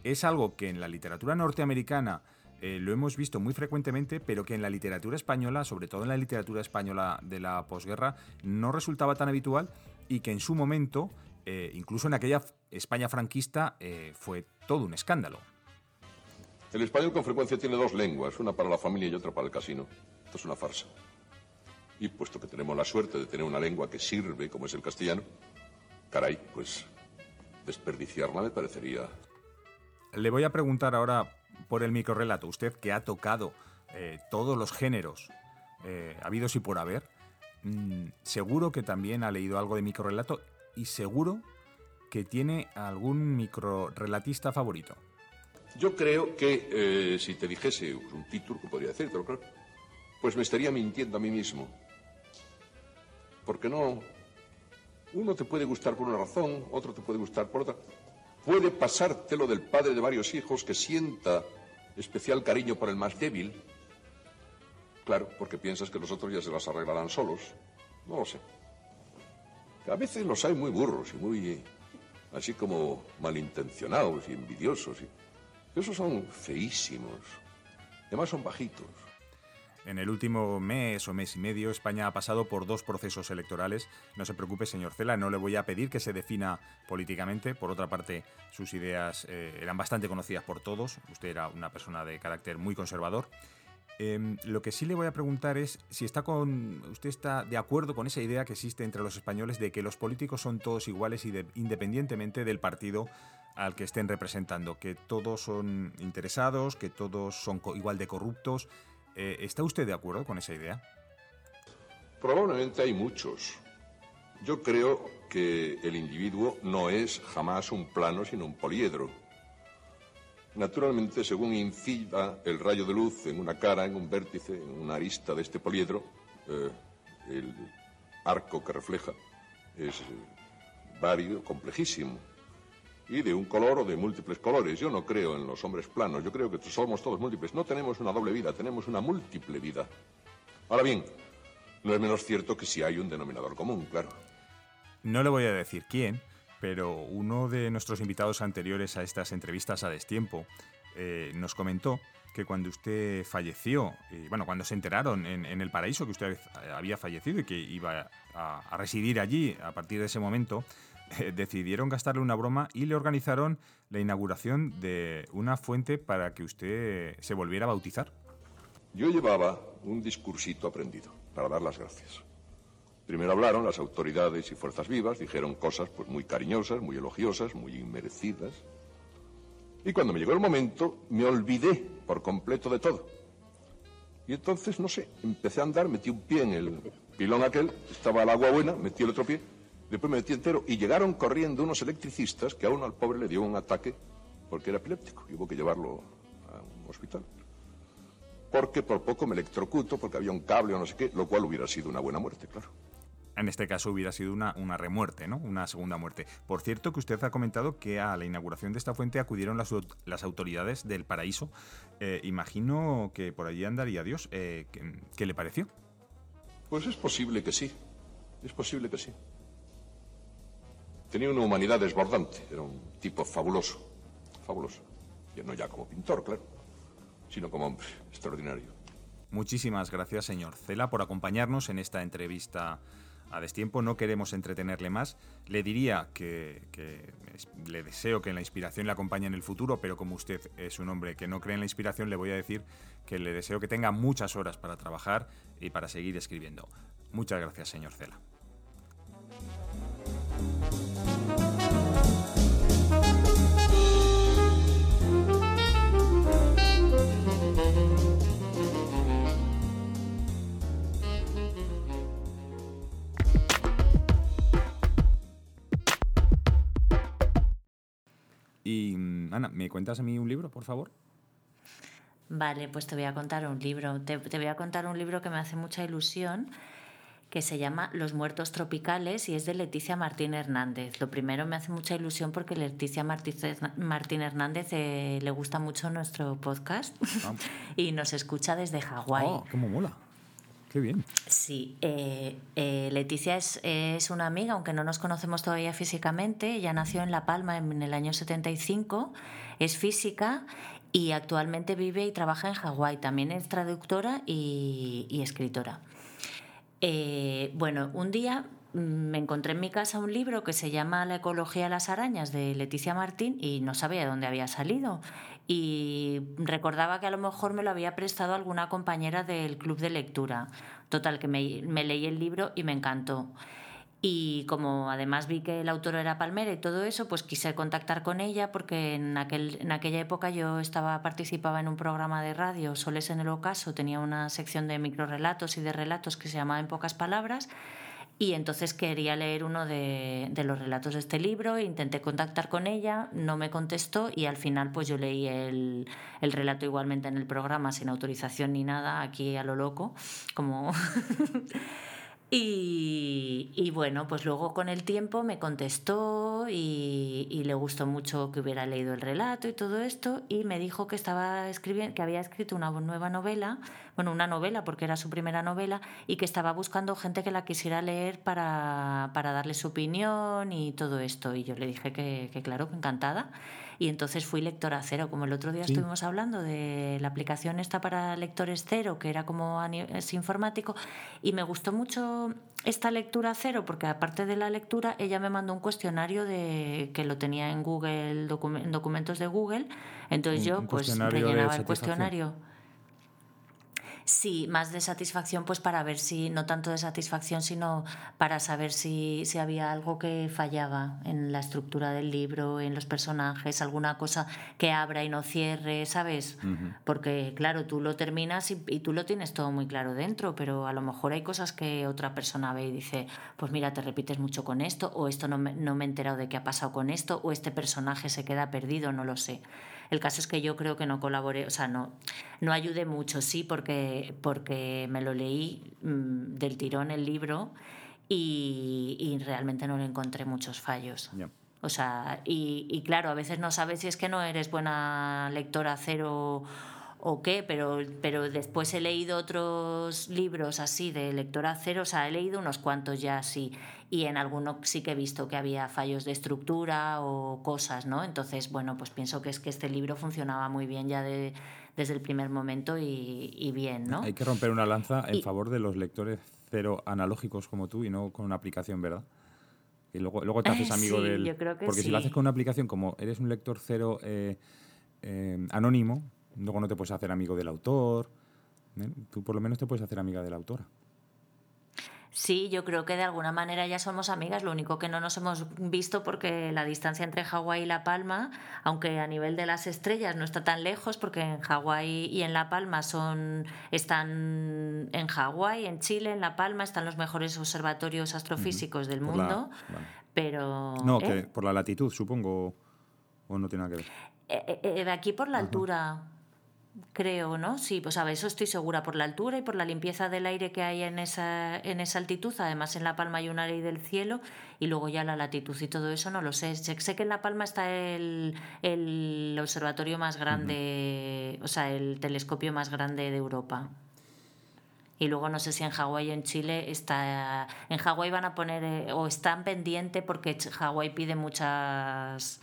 Es algo que en la literatura norteamericana eh, lo hemos visto muy frecuentemente, pero que en la literatura española, sobre todo en la literatura española de la posguerra, no resultaba tan habitual y que en su momento, incluso en aquella España franquista, fue todo un escándalo. El español con frecuencia tiene dos lenguas, una para la familia y otra para el casino. Esto es una farsa. Y puesto que tenemos la suerte de tener una lengua que sirve, como es el castellano, caray, pues desperdiciarla me parecería... Le voy a preguntar ahora por el microrelato. Usted que ha tocado eh, todos los géneros habidos y por haber, Mm, seguro que también ha leído algo de microrelato y seguro que tiene algún microrelatista favorito. Yo creo que eh, si te dijese un título, que podría decirte, claro, pues me estaría mintiendo a mí mismo. Porque no. Uno te puede gustar por una razón, otro te puede gustar por otra. Puede pasártelo del padre de varios hijos que sienta especial cariño por el más débil Claro, porque piensas que los otros ya se las arreglarán solos. No lo sé. A veces los hay muy burros y muy así como malintencionados y envidiosos. Y... Esos son feísimos. Además son bajitos. En el último mes o mes y medio, España ha pasado por dos procesos electorales. No se preocupe, señor Cela, no le voy a pedir que se defina políticamente. Por otra parte, sus ideas eh, eran bastante conocidas por todos. Usted era una persona de carácter muy conservador. Em, lo que sí le voy a preguntar es si está con, usted está de acuerdo con esa idea que existe entre los españoles de que los políticos son todos iguales y independientemente del partido al que estén representando, que todos son interesados, que todos son igual de corruptos. Eh, ¿Está usted de acuerdo con esa idea? Probablemente hay muchos. Yo creo que el individuo no es jamás un plano, sino un poliedro Naturalmente, según incida el rayo de luz en una cara, en un vértice, en una arista de este poliedro, eh, el arco que refleja es vario, complejísimo, y de un color o de múltiples colores. Yo no creo en los hombres planos, yo creo que somos todos múltiples. No tenemos una doble vida, tenemos una múltiple vida. Ahora bien, no es menos cierto que si hay un denominador común, claro. No le voy a decir quién, pero uno de nuestros invitados anteriores a estas entrevistas a destiempo eh, nos comentó que cuando usted falleció, y bueno, cuando se enteraron en, el paraíso que usted había fallecido y que iba a, residir allí a partir de ese momento, decidieron gastarle una broma y le organizaron la inauguración de una fuente para que usted se volviera a bautizar. Yo llevaba un discursito aprendido para dar las gracias. Primero hablaron las autoridades y fuerzas vivas, dijeron cosas pues muy cariñosas, muy elogiosas, muy inmerecidas. Y cuando me llegó el momento, me olvidé por completo de todo. Y entonces, no sé, empecé a andar, metí un pie en el pilón aquel, estaba el agua buena, metí el otro pie, después me metí entero y llegaron corriendo unos electricistas que a uno al pobre le dio un ataque porque era epiléptico y hubo que llevarlo a un hospital. Porque por poco me electrocuto, porque había un cable o no sé qué, lo cual hubiera sido una buena muerte, claro. En este caso hubiera sido una, una remuerte, ¿no? Una segunda muerte. Por cierto, que usted ha comentado que a la inauguración de esta fuente acudieron las, las autoridades del paraíso. Eh, imagino que por allí andaría Dios. Eh, ¿qué, ¿Qué le pareció? Pues es posible que sí. Es posible que sí. Tenía una humanidad desbordante. Era un tipo fabuloso. Fabuloso. Y no ya como pintor, claro, sino como hombre extraordinario. Muchísimas gracias, señor Cela, por acompañarnos en esta entrevista a destiempo. No queremos entretenerle más. Le diría que, que, le deseo que la inspiración le acompañe en el futuro, pero como usted es un hombre que no cree en la inspiración, le voy a decir que le deseo que tenga muchas horas para trabajar y para seguir escribiendo. Muchas gracias, señor Cela. Y Ana, ¿me cuentas a mí un libro, por favor? Vale, pues te voy a contar un libro. Te, te, voy a contar un libro que me hace mucha ilusión, que se llama Los Muertos Tropicales y es de Leticia Martín Hernández. Lo primero me hace mucha ilusión porque Leticia Martín Hernández eh, le gusta mucho nuestro podcast ah. y nos escucha desde Hawái. Oh, ¡Cómo mola! Qué bien. Sí, eh, eh, Leticia es, es, una amiga, aunque no nos conocemos todavía físicamente. Ella nació en La Palma en el año 75, es física y actualmente vive y trabaja en Hawái. También es traductora y, y escritora. Eh, bueno, un día mm, me encontré en mi casa un libro que se llama La ecología de las arañas de Leticia Martín y no sabía de dónde había salido. Y recordaba que a lo mejor me lo había prestado alguna compañera del club de lectura. Total, que me leí el libro y me encantó. Y como además vi que el autor era Palmera y todo eso, pues quise contactar con ella porque en, aquel, en aquella época yo estaba participaba en un programa de radio, Soles en el Ocaso, tenía una sección de microrelatos y de relatos que se llamaba En pocas palabras. Y entonces quería leer uno de, de, los relatos de este libro, intenté contactar con ella, no me contestó y al final pues yo leí el, el relato igualmente en el programa sin autorización ni nada, aquí a lo loco, como... Y, y, bueno, pues luego con el tiempo me contestó y, y, le gustó mucho que hubiera leído el relato y todo esto y me dijo que estaba escribiendo, que había escrito una nueva novela, bueno, una novela porque era su primera novela y que estaba buscando gente que la quisiera leer para, para darle su opinión y todo esto. Y yo le dije que, que claro, que encantada y entonces fui lectora cero, como el otro día sí. estuvimos hablando de la aplicación esta para lectores cero, que era como es informático, y me gustó mucho esta lectura cero, porque aparte de la lectura, ella me mandó un cuestionario de que lo tenía en Google, docu en documentos de Google, entonces un, yo un pues rellenaba el cuestionario. Sí, más de satisfacción, pues para ver si, no tanto de satisfacción, sino para saber si, si había algo que fallaba en la estructura del libro, en los personajes, alguna cosa que abra y no cierre, ¿sabes? Uh -huh. Porque, claro, tú lo terminas y, y, tú lo tienes todo muy claro dentro, pero a lo mejor hay cosas que otra persona ve y dice, pues mira, te repites mucho con esto, o esto no me, no me he enterado de qué ha pasado con esto, o este personaje se queda perdido, no lo sé. El caso es que yo creo que no colaboré, o sea, no, no ayudé mucho, sí, porque, porque me lo leí mmm, del tirón el libro y, y, realmente no le encontré muchos fallos. Yeah. O sea, y, y, claro, a veces no sabes si es que no eres buena lectora cero o qué, pero, pero después he leído otros libros así de lectora cero, o sea, he leído unos cuantos ya así, y en alguno sí que he visto que había fallos de estructura o cosas, ¿no? Entonces, bueno, pues pienso que es que este libro funcionaba muy bien ya de, desde el primer momento y, y, bien, ¿no? Hay que romper una lanza en y, favor de los lectores cero analógicos como tú y no con una aplicación, ¿verdad? Y luego, luego te haces amigo Sí, del... yo creo que porque si lo haces con una aplicación como eres un lector cero eh, eh, anónimo, luego no te puedes hacer amigo del autor. ¿eh? Tú por lo menos te puedes hacer amiga de la autora. Sí, yo creo que de alguna manera ya somos amigas, lo único que no nos hemos visto porque la distancia entre Hawái y La Palma, aunque a nivel de las estrellas no está tan lejos, porque en Hawái y en La Palma son están en Hawái, en Chile, en La Palma están los mejores observatorios astrofísicos del Por la- mundo, pero No, ¿eh? que por la latitud, supongo, o no tiene nada que ver. Eh, eh, de aquí por la altura, creo, ¿no? Sí, pues a ver, eso estoy segura, por la altura y por la limpieza del aire que hay en esa, en esa altitud. Además, en La Palma hay una ley del cielo y luego ya la latitud y todo eso no lo sé. Sé, que en La Palma está el, el observatorio más grande, o sea, el telescopio más grande de Europa. Y luego no sé si en Hawái o en Chile está. En Hawái van a poner. eh, o están pendiente porque Hawái pide muchas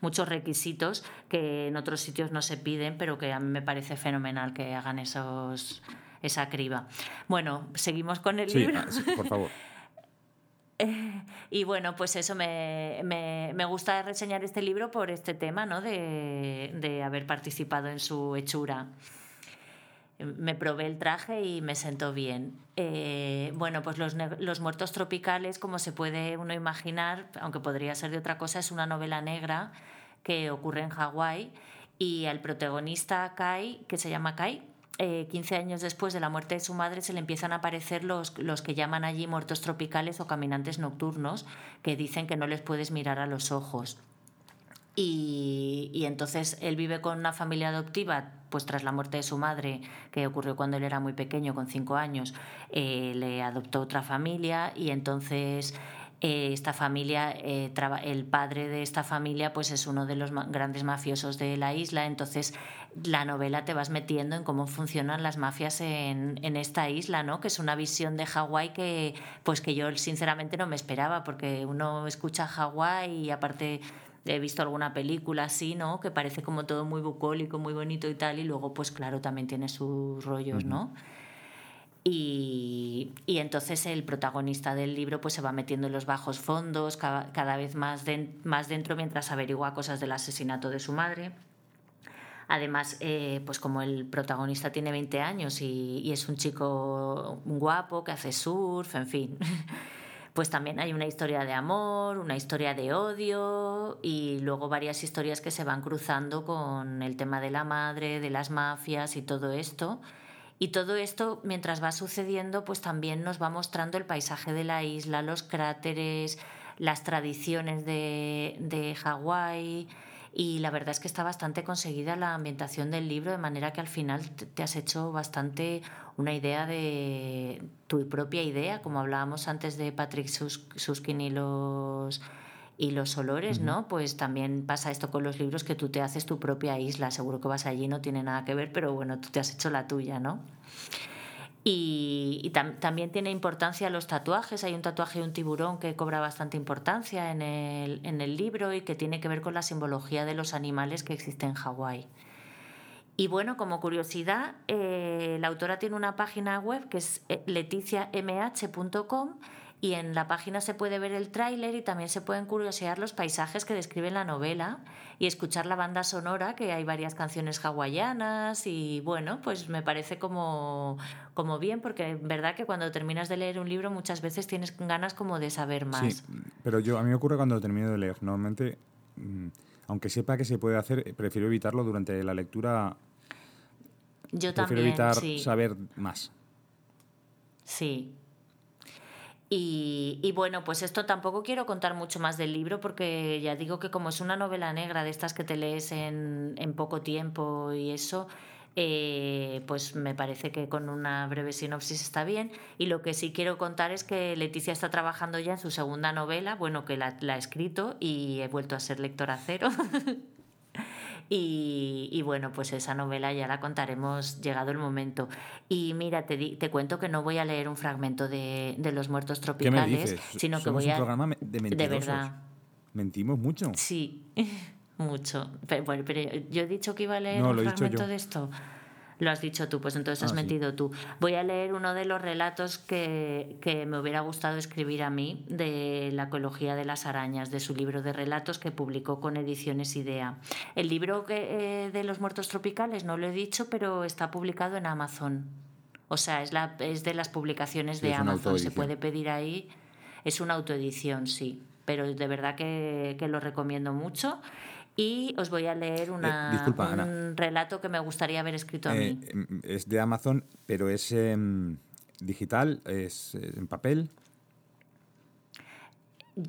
muchos requisitos que en otros sitios no se piden, pero que a mí me parece fenomenal que hagan esos esa criba. Bueno, seguimos con el Sí, libro. ah, sí, por favor. Y bueno, pues eso me, me, me gusta reseñar este libro por este tema, ¿no? De, de haber participado en su hechura. Me probé el traje y me sentó bien. Eh, bueno, pues los, Muertos Tropicales, como se puede uno imaginar, aunque podría ser de otra cosa, es una novela negra que ocurre en Hawái y al protagonista Kai, que se llama Kai, eh, 15 años después de la muerte de su madre se le empiezan a aparecer los, los que llaman allí muertos tropicales o caminantes nocturnos, que dicen que no les puedes mirar a los ojos. Y, y entonces él vive con una familia adoptiva, pues tras la muerte de su madre, que ocurrió cuando él era muy pequeño, con cinco años, eh, le adoptó otra familia y entonces eh, esta familia, eh, traba- el padre de esta familia, pues es uno de los ma- grandes mafiosos de la isla. Entonces la novela te vas metiendo en cómo funcionan las mafias en, en esta isla, ¿no? Que es una visión de Hawái que, pues que yo sinceramente no me esperaba, porque uno escucha Hawái y aparte he visto alguna película así, ¿no? Que parece como todo muy bucólico, muy bonito y tal, y luego, pues claro, también tiene sus rollos, ¿no? Y, y entonces el protagonista del libro pues se va metiendo en los bajos fondos cada, cada vez más, den- más dentro mientras averigua cosas del asesinato de su madre. Además, eh, pues como el protagonista tiene 20 años y, y es un chico guapo que hace surf, en fin, pues también hay una historia de amor, una historia de odio y luego varias historias que se van cruzando con el tema de la madre, de las mafias y todo esto. Y todo esto, mientras va sucediendo, pues también nos va mostrando el paisaje de la isla, los cráteres, las tradiciones de, de Hawái. Y la verdad es que está bastante conseguida la ambientación del libro, de manera que al final te has hecho bastante una idea de tu propia idea, como hablábamos antes de Patrick Sus- Suskin y los y los olores, ¿no? Pues también pasa esto con los libros que tú te haces tu propia isla. Seguro que vas allí no tiene nada que ver, pero bueno, tú te has hecho la tuya, ¿no? Y, y tam- también tiene importancia los tatuajes. Hay un tatuaje de un tiburón que cobra bastante importancia en el, en el libro y que tiene que ver con la simbología de los animales que existen en Hawái. Y bueno, como curiosidad, eh, la autora tiene una página web que es eh, leticiamh.com y en la página se puede ver el tráiler y también se pueden curiosear los paisajes que describen la novela y escuchar la banda sonora, que hay varias canciones hawaianas y bueno, pues me parece como, como bien, porque es verdad que cuando terminas de leer un libro muchas veces tienes ganas como de saber más. Sí, pero yo a mí me ocurre cuando termino de leer. Normalmente, mm, aunque sepa que se puede hacer, prefiero evitarlo durante la lectura. Yo prefiero también, evitar sí. saber más. Sí. Y, y bueno, pues esto tampoco quiero contar mucho más del libro porque ya digo que como es una novela negra de estas que te lees en, en poco tiempo y eso, eh, pues me parece que con una breve sinopsis está bien. Y lo que sí quiero contar es que Leticia está trabajando ya en su segunda novela, bueno, que la, la ha escrito y he vuelto a ser lectora cero. Y, y bueno, pues esa novela ya la contaremos llegado el momento. Y mira, te, di- te cuento que no voy a leer un fragmento de, de Los Muertos ¿Qué Tropicales, sino que voy un a... programa me- de mentirosos. verdad. Mentimos mucho. Sí, mucho. Pero, bueno, pero yo he dicho que iba a leer No, un fragmento de esto. Lo has dicho tú, pues entonces has Ah, sí. metido tú. Voy a leer uno de los relatos que, que me hubiera gustado escribir a mí de la ecología de las arañas, de su libro de relatos que publicó con Ediciones Idea. El libro que, eh, de los muertos tropicales no lo he dicho, pero está publicado en Amazon. O sea, es, la, es de las publicaciones Sí, de Amazon. Se puede pedir ahí. Es una autoedición, sí. Pero de verdad que, que lo recomiendo mucho. Y os voy a leer una, Eh, disculpa, un Ana. relato que me gustaría haber escrito a Eh, mí. em, es de Amazon, pero es em, digital, es en papel.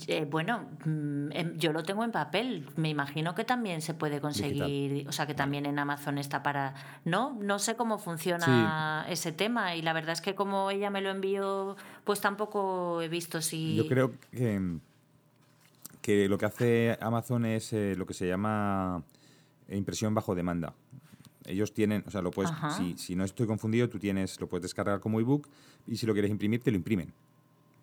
Eh, bueno, mm, em, yo lo tengo en papel. Me imagino que también se puede conseguir, o sea, que también en Amazon está para. No, no sé cómo funciona ese tema y la verdad es que como ella me lo envió, pues tampoco he visto si. Yo creo que, em, que lo que hace Amazon es eh, lo que se llama impresión bajo demanda. Ellos tienen, o sea, lo puedes, si, si no estoy confundido, tú tienes, lo puedes descargar como ebook y si lo quieres imprimir, te lo imprimen.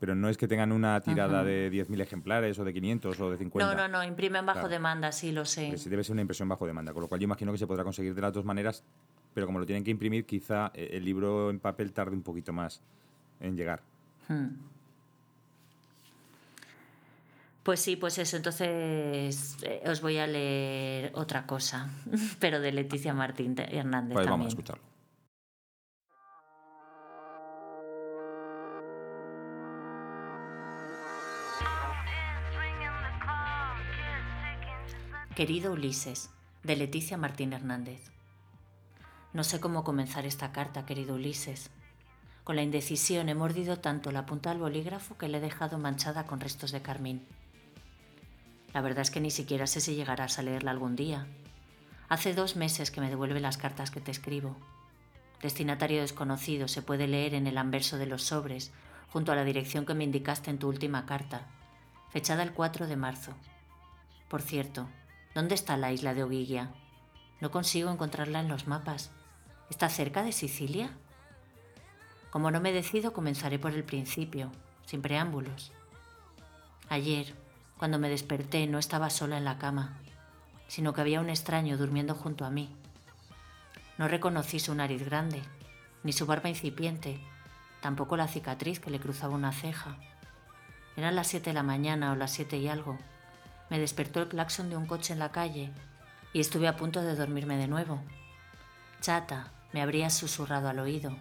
Pero no es que tengan una tirada Ajá. de 10.000 ejemplares o de 500 o de 50. No, no, no, imprimen bajo Claro. demanda, sí lo sé. Sí debe ser una impresión bajo demanda, con lo cual yo imagino que se podrá conseguir de las dos maneras, pero como lo tienen que imprimir, quizá eh, el libro en papel tarde un poquito más en llegar. Hmm. Pues sí, pues eso. Entonces eh, os voy a leer otra cosa, pero de Leticia Martín Hernández. Pues también. vamos a escucharlo. Querido Ulises, de Leticia Martín Hernández. No sé cómo comenzar esta carta, querido Ulises. Con la indecisión he mordido tanto la punta del bolígrafo que le he dejado manchada con restos de carmín. La verdad es que ni siquiera sé si llegarás a leerla algún día. Hace dos meses que me devuelve las cartas que te escribo. Destinatario desconocido se puede leer en el anverso de los sobres, junto a la dirección que me indicaste en tu última carta, fechada el 4 de marzo. Por cierto, ¿dónde está la isla de Oguilla? No consigo encontrarla en los mapas. ¿Está cerca de Sicilia? Como no me decido, comenzaré por el principio, sin preámbulos. Ayer, cuando me desperté, no estaba sola en la cama, sino que había un extraño durmiendo junto a mí. No reconocí su nariz grande, ni su barba incipiente, tampoco la cicatriz que le cruzaba una ceja. Eran las siete de la mañana o las siete y algo. Me despertó el claxon de un coche en la calle y estuve a punto de dormirme de nuevo. Chata, me habrías susurrado al oído.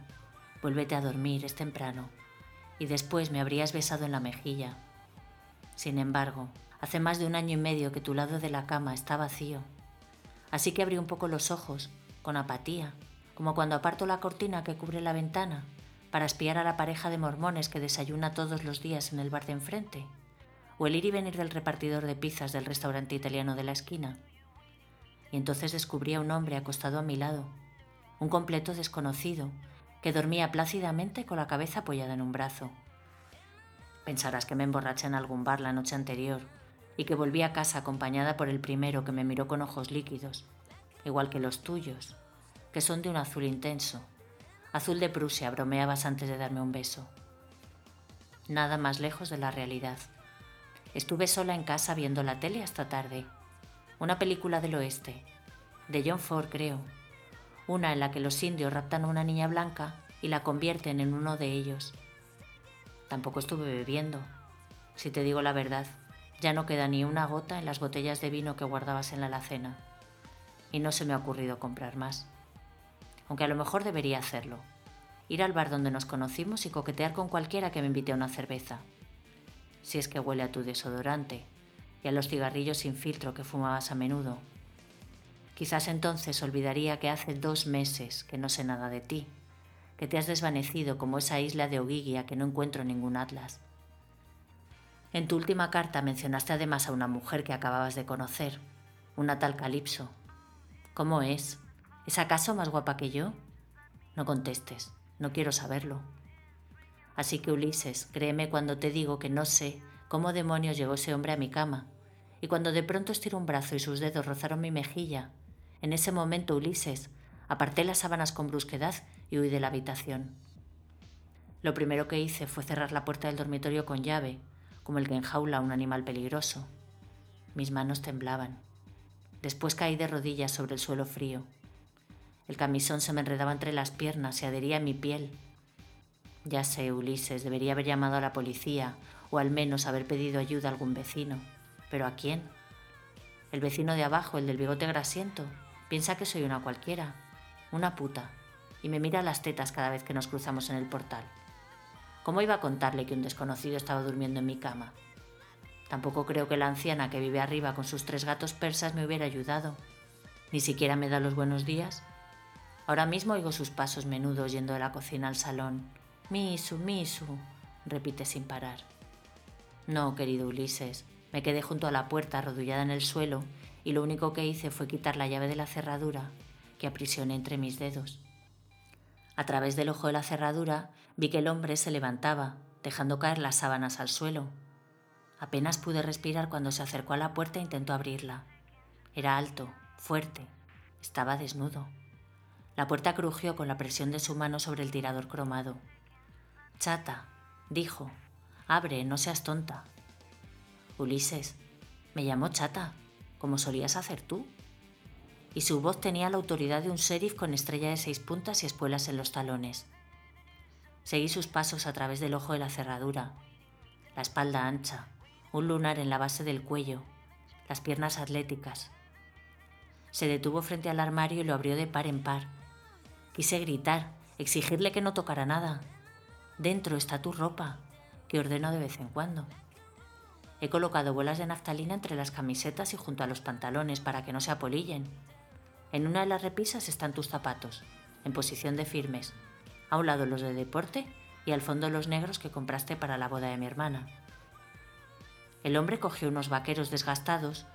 Vuélvete a dormir, es temprano. Y después me habrías besado en la mejilla. Sin embargo, hace más de un año y medio que tu lado de la cama está vacío. Así que abrí un poco los ojos, con apatía, como cuando aparto la cortina que cubre la ventana para espiar a la pareja de mormones que desayuna todos los días en el bar de enfrente, o el ir y venir del repartidor de pizzas del restaurante italiano de la esquina. Y entonces descubrí a un hombre acostado a mi lado, un completo desconocido, que dormía plácidamente con la cabeza apoyada en un brazo. Pensarás que me emborraché en algún bar la noche anterior y que volví a casa acompañada por el primero que me miró con ojos líquidos, igual que los tuyos, que son de un azul intenso. Azul de Prusia, bromeabas antes de darme un beso. Nada más lejos de la realidad. Estuve sola en casa viendo la tele hasta tarde. Una película del oeste, de John Ford creo. Una en la que los indios raptan a una niña blanca y la convierten en uno de ellos. Tampoco estuve bebiendo. Si te digo la verdad, ya no queda ni una gota en las botellas de vino que guardabas en la alacena. Y no se me ha ocurrido comprar más. Aunque a lo mejor debería hacerlo. Ir al bar donde nos conocimos y coquetear con cualquiera que me invite a una cerveza. Si es que huele a tu desodorante y a los cigarrillos sin filtro que fumabas a menudo. Quizás entonces olvidaría que hace dos meses que no sé nada de ti, que te has desvanecido como esa isla de Oguigia que no encuentro en ningún atlas. En tu última carta mencionaste además a una mujer que acababas de conocer, una tal Calipso. ¿Cómo es? ¿Es acaso más guapa que yo? No contestes, no quiero saberlo. Así que Ulises, créeme cuando te digo que no sé cómo demonios llegó ese hombre a mi cama, y cuando de pronto estiró un brazo y sus dedos rozaron mi mejilla, en ese momento, Ulises, aparté las sábanas con brusquedad y huí de la habitación. Lo primero que hice fue cerrar la puerta del dormitorio con llave, como el que enjaula a un animal peligroso. Mis manos temblaban. Después caí de rodillas sobre el suelo frío. El camisón se me enredaba entre las piernas y adhería a mi piel. Ya sé, Ulises, debería haber llamado a la policía o al menos haber pedido ayuda a algún vecino. ¿Pero a quién? El vecino de abajo, el del bigote grasiento, piensa que soy una cualquiera, una puta, y me mira las tetas cada vez que nos cruzamos en el portal. ¿Cómo iba a contarle que un desconocido estaba durmiendo en mi cama? Tampoco creo que la anciana que vive arriba con sus tres gatos persas me hubiera ayudado. Ni siquiera me da los buenos días. Ahora mismo oigo sus pasos menudos yendo de la cocina al salón. Misu, Misu, repite sin parar. No, querido Ulises, me quedé junto a la puerta arrodullada en el suelo y lo único que hice fue quitar la llave de la cerradura que aprisioné entre mis dedos. A través del ojo de la cerradura vi que el hombre se levantaba, dejando caer las sábanas al suelo. Apenas pude respirar cuando se acercó a la puerta e intentó abrirla. Era alto, fuerte, estaba desnudo. La puerta crujió con la presión de su mano sobre el tirador cromado. Chata, dijo, abre, no seas tonta. Ulises, me llamó Chata, como solías hacer tú. Y su voz tenía la autoridad de un sheriff con estrella de seis puntas y espuelas en los talones. Seguí sus pasos a través del ojo de la cerradura, la espalda ancha, un lunar en la base del cuello, las piernas atléticas. Se detuvo frente al armario y lo abrió de par en par. Quise gritar, exigirle que no tocara nada. Dentro está tu ropa, que ordeno de vez en cuando. He colocado bolas de naftalina entre las camisetas y junto a los pantalones para que no se apolillen. En una de las repisas están tus zapatos, en posición de firmes. A un lado los de deporte y al fondo los negros que compraste para la boda de mi hermana. El hombre cogió unos vaqueros desgastados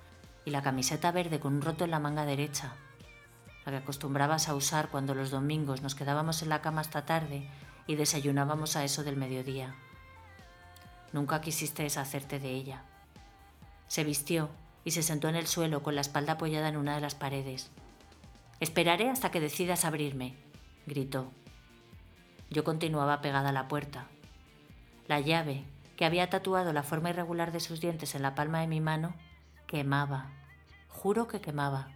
y la camiseta verde con un roto en la manga derecha, la que acostumbrabas a usar cuando los domingos nos quedábamos en la cama hasta tarde y desayunábamos a eso del mediodía. Nunca quisiste deshacerte de ella. Se vistió y se sentó en el suelo con la espalda apoyada en una de las paredes. Esperaré hasta que decidas abrirme, gritó. Yo continuaba pegada a la puerta. La llave, que había tatuado la forma irregular de sus dientes en la palma de mi mano, quemaba. Juro que quemaba.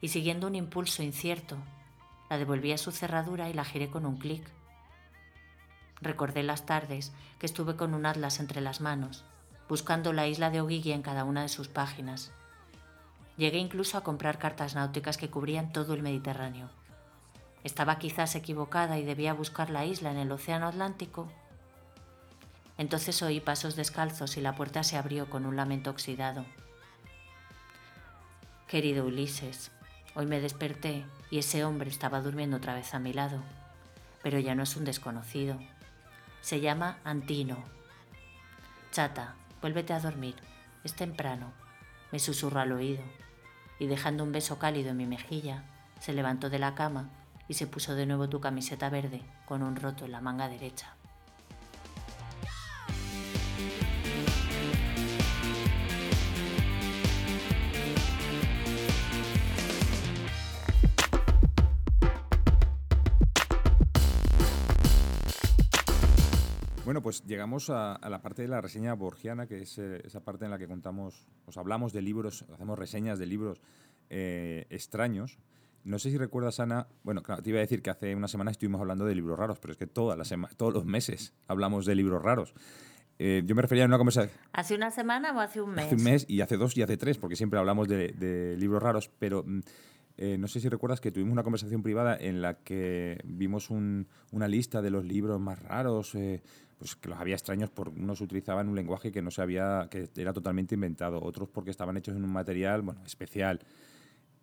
Y siguiendo un impulso incierto, la devolví a su cerradura y la giré con un clic. Recordé las tardes que estuve con un atlas entre las manos, buscando la isla de Oguigui en cada una de sus páginas. Llegué incluso a comprar cartas náuticas que cubrían todo el Mediterráneo. Estaba quizás equivocada y debía buscar la isla en el Océano Atlántico entonces oí pasos descalzos y la puerta se abrió con un lamento oxidado. Querido Ulises, hoy me desperté y ese hombre estaba durmiendo otra vez a mi lado, pero ya no es un desconocido. Se llama Antino. Chata, vuélvete a dormir, es temprano, me susurró al oído, y dejando un beso cálido en mi mejilla, se levantó de la cama y se puso de nuevo tu camiseta verde con un roto en la manga derecha. Bueno, pues llegamos a, la parte de la reseña borgiana, que es eh, esa parte en la que contamos, os hablamos de libros, hacemos reseñas de libros eh, extraños. No sé si recuerdas, Ana, bueno, te iba a decir que hace una semana estuvimos hablando de libros raros, pero es que toda la todos los meses hablamos de libros raros. Eh, yo me refería a una conversación. ¿Hace una semana o hace un mes? Hace un mes y hace dos y hace tres, porque siempre hablamos de, libros raros, pero mm, no sé si recuerdas que tuvimos una conversación privada en la que vimos una lista de los libros más raros, pues que los había extraños por unos utilizaban un lenguaje que no se había que era totalmente inventado. Otros porque estaban hechos en un material bueno especial.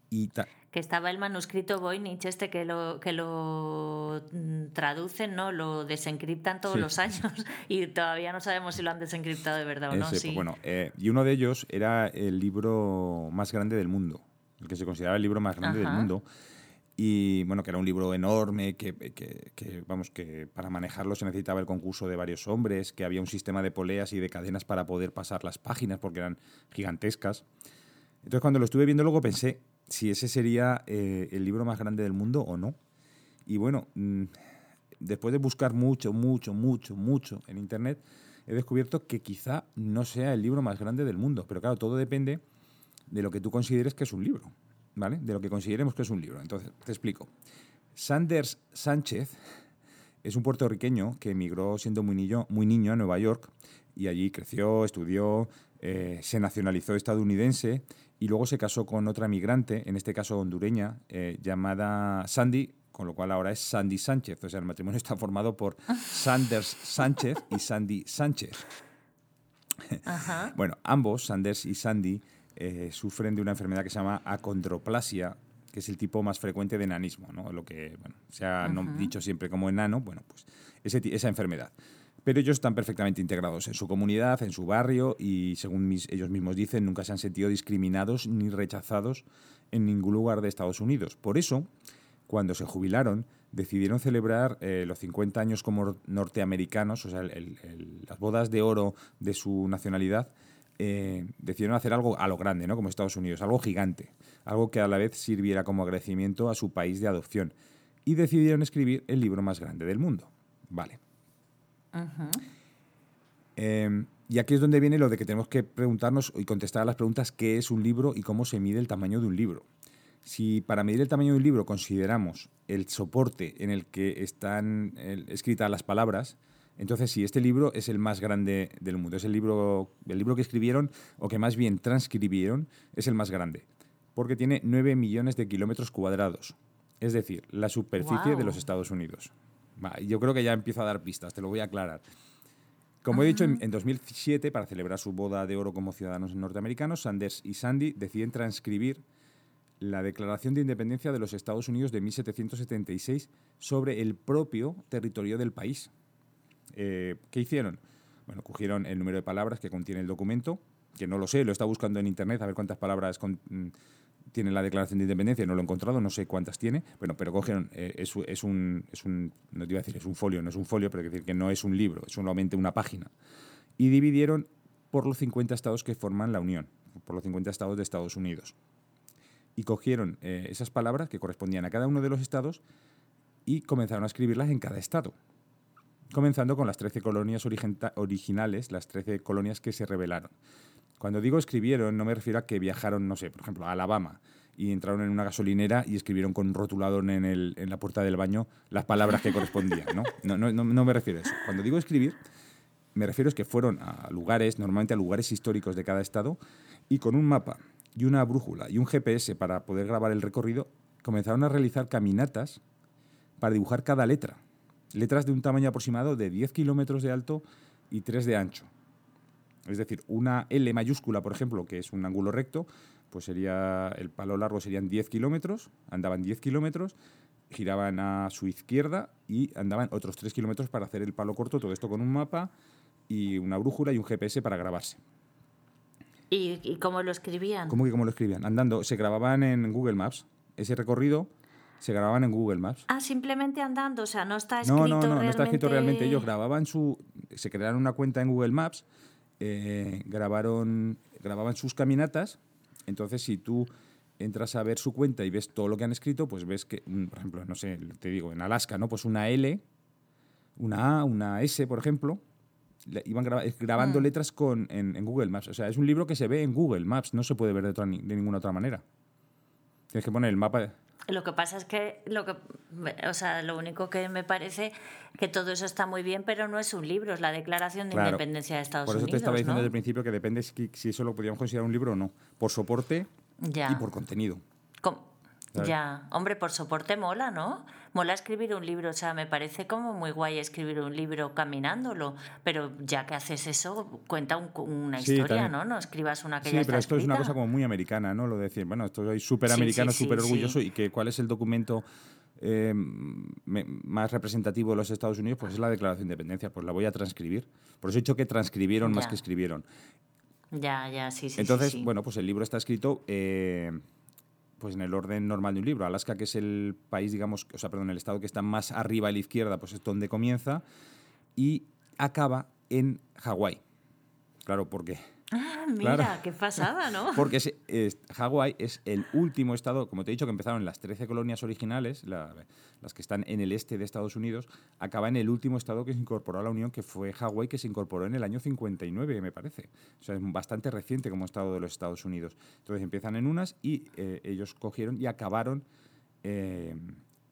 Y que estaba el manuscrito Voynich este que lo que lo mm, traducen no lo desencriptan todos los años y todavía no sabemos si lo han desencriptado de verdad o no sí. bueno eh, y uno de ellos era el libro más grande del mundo el que se consideraba el libro más grande del mundo y bueno, que era un libro enorme, que, que, vamos, que para manejarlo se necesitaba el concurso de varios hombres, que había un sistema de poleas y de cadenas para poder pasar las páginas porque eran gigantescas. Entonces cuando lo estuve viendo luego pensé si ese sería eh, el libro más grande del mundo o no. Y bueno, mm, después de buscar mucho, mucho, mucho, mucho en Internet, he descubierto que quizá no sea el libro más grande del mundo. Pero claro, todo depende de lo que tú consideres que es un libro. ¿Vale? De lo que consideremos que es un libro. Entonces, te explico. Sanders Sánchez es un puertorriqueño que emigró siendo muy niño, muy niño a Nueva York y allí creció, estudió, eh, se nacionalizó estadounidense y luego se casó con otra migrante, en este caso hondureña, eh, llamada Sandy, con lo cual ahora es Sandy Sánchez. O sea, el matrimonio está formado por Sanders Sánchez y Sandy Sánchez. bueno, ambos, Sanders y Sandy, eh, sufren de una enfermedad que se llama acondroplasia, que es el tipo más frecuente de enanismo, ¿no? Lo que se ha dicho siempre como enano, bueno, pues esa enfermedad. Pero ellos están perfectamente integrados en su comunidad, en su barrio y, según ellos mismos dicen, nunca se han sentido discriminados ni rechazados en ningún lugar de Estados Unidos. Por eso, cuando se jubilaron, decidieron celebrar eh, los 50 años como norteamericanos, o sea, las bodas de oro de su nacionalidad, eh, decidieron hacer algo a lo grande, ¿no? como Estados Unidos, algo gigante, algo que a la vez sirviera como agradecimiento a su país de adopción. Y decidieron escribir el libro más grande del mundo. Vale. Em, y aquí es donde viene lo de que tenemos que preguntarnos y contestar a las preguntas qué es un libro y cómo se mide el tamaño de un libro. Si para medir el tamaño de un libro consideramos el soporte en el que están escritas las palabras, entonces sí, este libro es el más grande del mundo. Es el libro, el libro que escribieron, o que más bien transcribieron, es el más grande. Porque tiene 9 millones de kilómetros cuadrados. Es decir, la superficie de los Estados Unidos yo creo que ya empiezo a dar pistas, te lo voy a aclarar. Como he dicho, en, 2007, para celebrar su boda de oro como ciudadanos norteamericanos, Sanders y Sandy deciden transcribir la Declaración de Independencia de los Estados Unidos de 1776 sobre el propio territorio del país. Eh, ¿Qué hicieron? Bueno, cogieron el número de palabras que contiene el documento, que no lo sé, lo está buscando en internet a ver cuántas palabras mm, tiene la Declaración de Independencia, no lo he encontrado, no sé cuántas tiene, bueno, pero cogieron, eh, es, un, no te iba a decir, es un folio, no es un folio, pero decir que no es un libro, es solamente una página. Y dividieron por los 50 estados que forman la Unión, por los 50 estados de Estados Unidos. Y cogieron eh, esas palabras que correspondían a cada uno de los estados y comenzaron a escribirlas en cada estado. Comenzando con las 13 colonias originales, las 13 colonias que se rebelaron. Cuando digo escribieron, no me refiero a que viajaron, no sé, por ejemplo, a Alabama y entraron en una gasolinera y escribieron con rotulador en, el, en la puerta del baño las palabras que correspondían, ¿no? No, no, no me refiero a eso. Cuando digo escribir, me refiero a que fueron a lugares, normalmente a lugares históricos de cada estado, y con un mapa y una brújula y un GPS para poder grabar el recorrido, comenzaron a realizar caminatas para dibujar cada letra. Letras de un tamaño aproximado de 10 kilómetros de alto y 3 de ancho. Es decir, una L mayúscula, por ejemplo, que es un ángulo recto, pues sería el palo largo serían 10 kilómetros, andaban 10 kilómetros, giraban a su izquierda y andaban otros 3 kilómetros para hacer el palo corto, todo esto con un mapa y una brújula y un GPS para grabarse. ¿Y, cómo lo escribían? ¿Cómo que cómo lo escribían? Andando, se grababan en Google Maps. Ese recorrido se grababan en Google Maps. Ah, simplemente andando, o sea, no está escrito no, no, no, realmente... no está escrito realmente. Ellos grababan su... Se crearon una cuenta en Google Maps eh, grabaron, grababan sus caminatas. Entonces, si tú entras a ver su cuenta y ves todo lo que han escrito, pues ves que, mm, por ejemplo, no sé, te digo, en Alaska, ¿no? Pues una L, una A, una S, por ejemplo, iban grabando mm. letras con, en, Google Maps. O sea, es un libro que se ve en Google Maps, no se puede ver de, de ninguna otra manera. Tienes que poner el mapa. Lo que pasa es que lo que o sea, lo único que me parece que todo eso está muy bien, pero no es un libro, es la Declaración de Independencia de Estados Unidos. Por eso te estaba diciendo desde el principio que depende si, si, eso lo podríamos considerar un libro o no, por soporte y por contenido. Ya, hombre, por soporte mola, ¿no? Mola escribir un libro, o sea, me parece como muy guay escribir un libro caminándolo, pero ya que haces eso, cuenta una historia, ¿no? No escribas una que sí, ya Sí, pero esto es una cosa como muy americana, ¿no? Lo de decir, bueno, estoy súper americano, súper orgulloso y que cuál es el documento eh, más representativo de los Estados Unidos, pues es la Declaración de Independencia, pues la voy a transcribir. Por eso he dicho que transcribieron más que escribieron. Ya, ya, sí, sí. Entonces, bueno, pues el libro está escrito... Eh, pues en el orden normal de un libro. Alaska, que es el país, digamos, o sea, perdón, el estado que está más arriba a la izquierda, pues es donde comienza y acaba en Hawái. Claro, porque Ah, mira, qué pasada, ¿no? Porque es, Hawái es el último estado, como te he dicho, que empezaron las 13 colonias originales, las que están en el este de Estados Unidos, acaba en el último estado que se incorporó a la Unión, que fue Hawái, que se incorporó en el año 59, me parece. O sea, es bastante reciente como estado de los Estados Unidos. Entonces empiezan en unas y eh, ellos cogieron y acabaron eh,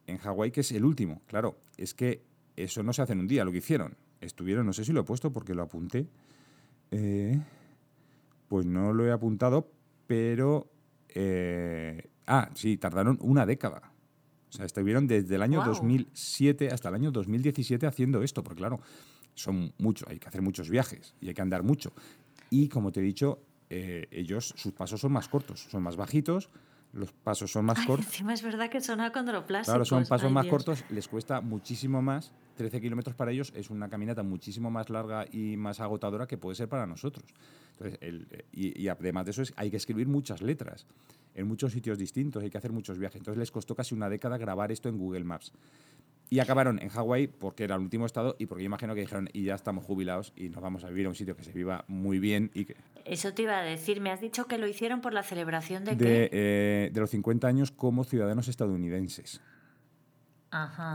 en Hawái, que es el último. Claro, es que eso no se hace en un día, lo que hicieron. Estuvieron, no sé si lo he puesto porque lo apunté. Eh, pues no lo he apuntado, pero... Eh, ah, sí, tardaron una década. O sea, estuvieron desde el año 2007 hasta el año 2017 haciendo esto, porque claro, son muchos, hay que hacer muchos viajes y hay que andar mucho. Y como te he dicho, eh, ellos, sus pasos son más cortos, son más bajitos, los pasos son más cortos. Encima es verdad que son acondroplásicos. Claro, son pasos más cortos, les cuesta muchísimo más. 13 kilómetros para ellos es una caminata muchísimo más larga y más agotadora que puede ser para nosotros y, además de eso es, hay que escribir muchas letras en muchos sitios distintos, hay que hacer muchos viajes. Entonces les costó casi una década grabar esto en Google Maps. Y acabaron en Hawái porque era el último estado y porque yo imagino que dijeron, y ya estamos jubilados y nos vamos a vivir a un sitio que se viva muy bien. y que Eso te iba a decir, me has dicho que lo hicieron por la celebración de... De, eh, de los 50 años como ciudadanos estadounidenses. Ajá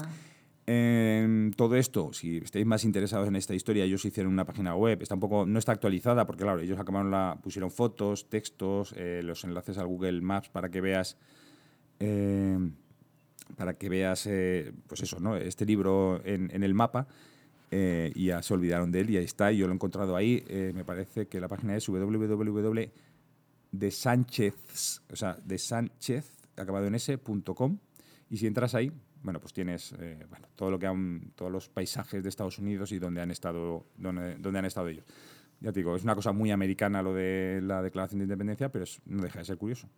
todo esto, si estáis más interesados en esta historia, ellos hicieron una página web, está un poco, no está actualizada, porque claro, ellos acabaron la, pusieron fotos, textos, eh, los enlaces al Google Maps para que veas, eh, para que veas, eh, pues eso, ¿no? Este libro en, el mapa. y ya se olvidaron de él y ahí está, yo lo he encontrado ahí. me parece que la página es www de o sea, de Sánchez, acabado en s.com. Y si entras ahí, bueno, pues tienes eh, bueno, todo lo que han, todos los paisajes de Estados Unidos y donde han estado, donde, donde han estado ellos. Ya te digo, es una cosa muy americana lo de la Declaración de Independencia, pero no deja de ser curioso.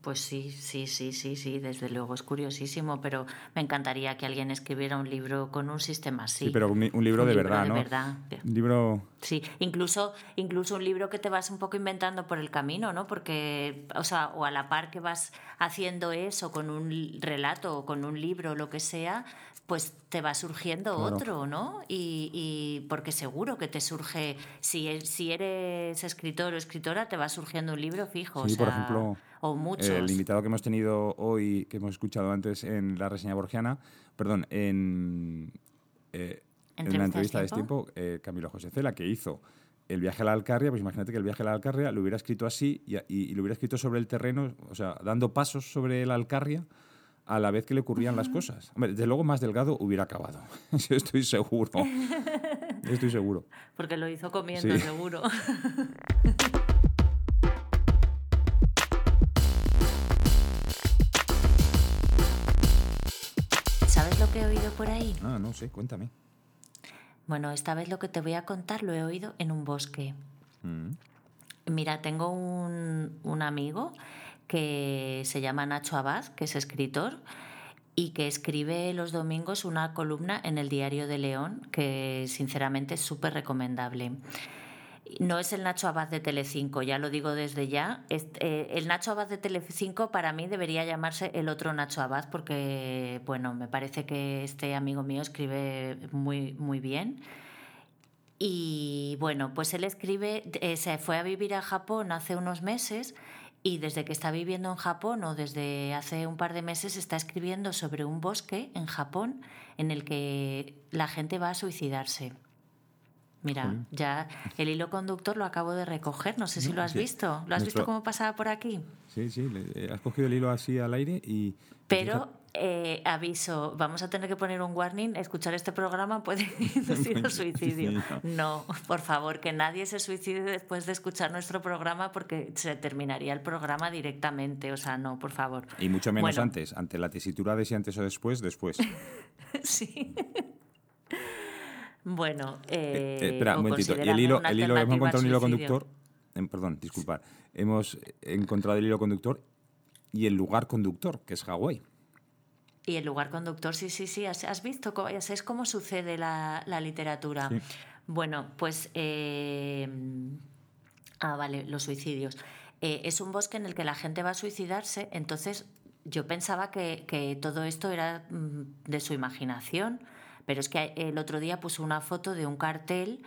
Pues sí, sí, sí, sí, sí, desde luego es curiosísimo, pero me encantaría que alguien escribiera un libro con un sistema así. Sí, pero un, libro, de, verdad, ¿no? Un libro. Sí, incluso, incluso un libro que te vas un poco inventando por el camino, ¿no? Porque, o sea, o a la par que vas haciendo eso con un relato o con un libro, o lo que sea, pues te va surgiendo otro, ¿no? Y, porque seguro que te surge, si, si eres escritor o escritora, te va surgiendo un libro fijo. Sí, por ejemplo, o muchos. el invitado que hemos tenido hoy, que hemos escuchado antes en la reseña borgiana, perdón, en, eh, en la entrevista de tiempo, eh, Camilo José Cela, que hizo el viaje a la Alcarria, pues imagínate que el viaje a la Alcarria lo hubiera escrito así y, y, lo hubiera escrito sobre el terreno, o sea, dando pasos sobre la Alcarria a la vez que le ocurrían las cosas. Hombre, desde luego más delgado hubiera acabado. Estoy seguro. Estoy seguro. Porque lo hizo comiendo, seguro. ¿Sabes lo que he oído por ahí? Ah, no sé, cuéntame. Bueno, esta vez lo que te voy a contar lo he oído en un bosque. Mm. Mira, tengo un, un amigo que se llama Nacho Abad, que es escritor y que escribe los domingos una columna en el Diario de León que sinceramente es súper recomendable. No es el Nacho Abad de Telecinco, ya lo digo desde ya. Eh, el Nacho Abad de Telecinco para mí debería llamarse el otro Nacho Abad porque, bueno, me parece que este amigo mío escribe muy, muy bien. Y bueno, pues él escribe, eh, se fue a vivir a Japón hace unos meses y desde que está viviendo en Japón o desde hace un par de meses está escribiendo sobre un bosque en Japón en el que la gente va a suicidarse. Mira, ya el hilo conductor lo acabo de recoger, no sé si lo has visto. ¿Lo has visto cómo pasaba por aquí? Sí, sí, has cogido el hilo así al aire y... Pero eh, aviso, vamos a tener que poner un warning, escuchar este programa puede inducir al suicidio. No, por favor, que nadie se suicide después de escuchar nuestro programa porque se terminaría el programa directamente, o sea, no, por favor. Y mucho menos antes, ante la tesitura de si antes o después, después. sí. Bueno, eh, eh, espera un momentito. El hilo, el hilo hemos encontrado un hilo conductor. perdón, disculpad. Hemos encontrado el hilo conductor y el lugar conductor, que es Hawái. Y el lugar conductor, sí, sí, sí. ¿Has visto? Es cómo sucede la, literatura. Bueno, pues. Eh, ah, vale, los suicidios. Eh, es un bosque en el que la gente va a suicidarse, entonces yo pensaba que, que todo esto era mm, de su imaginación, pero es que el otro día puso una foto de un cartel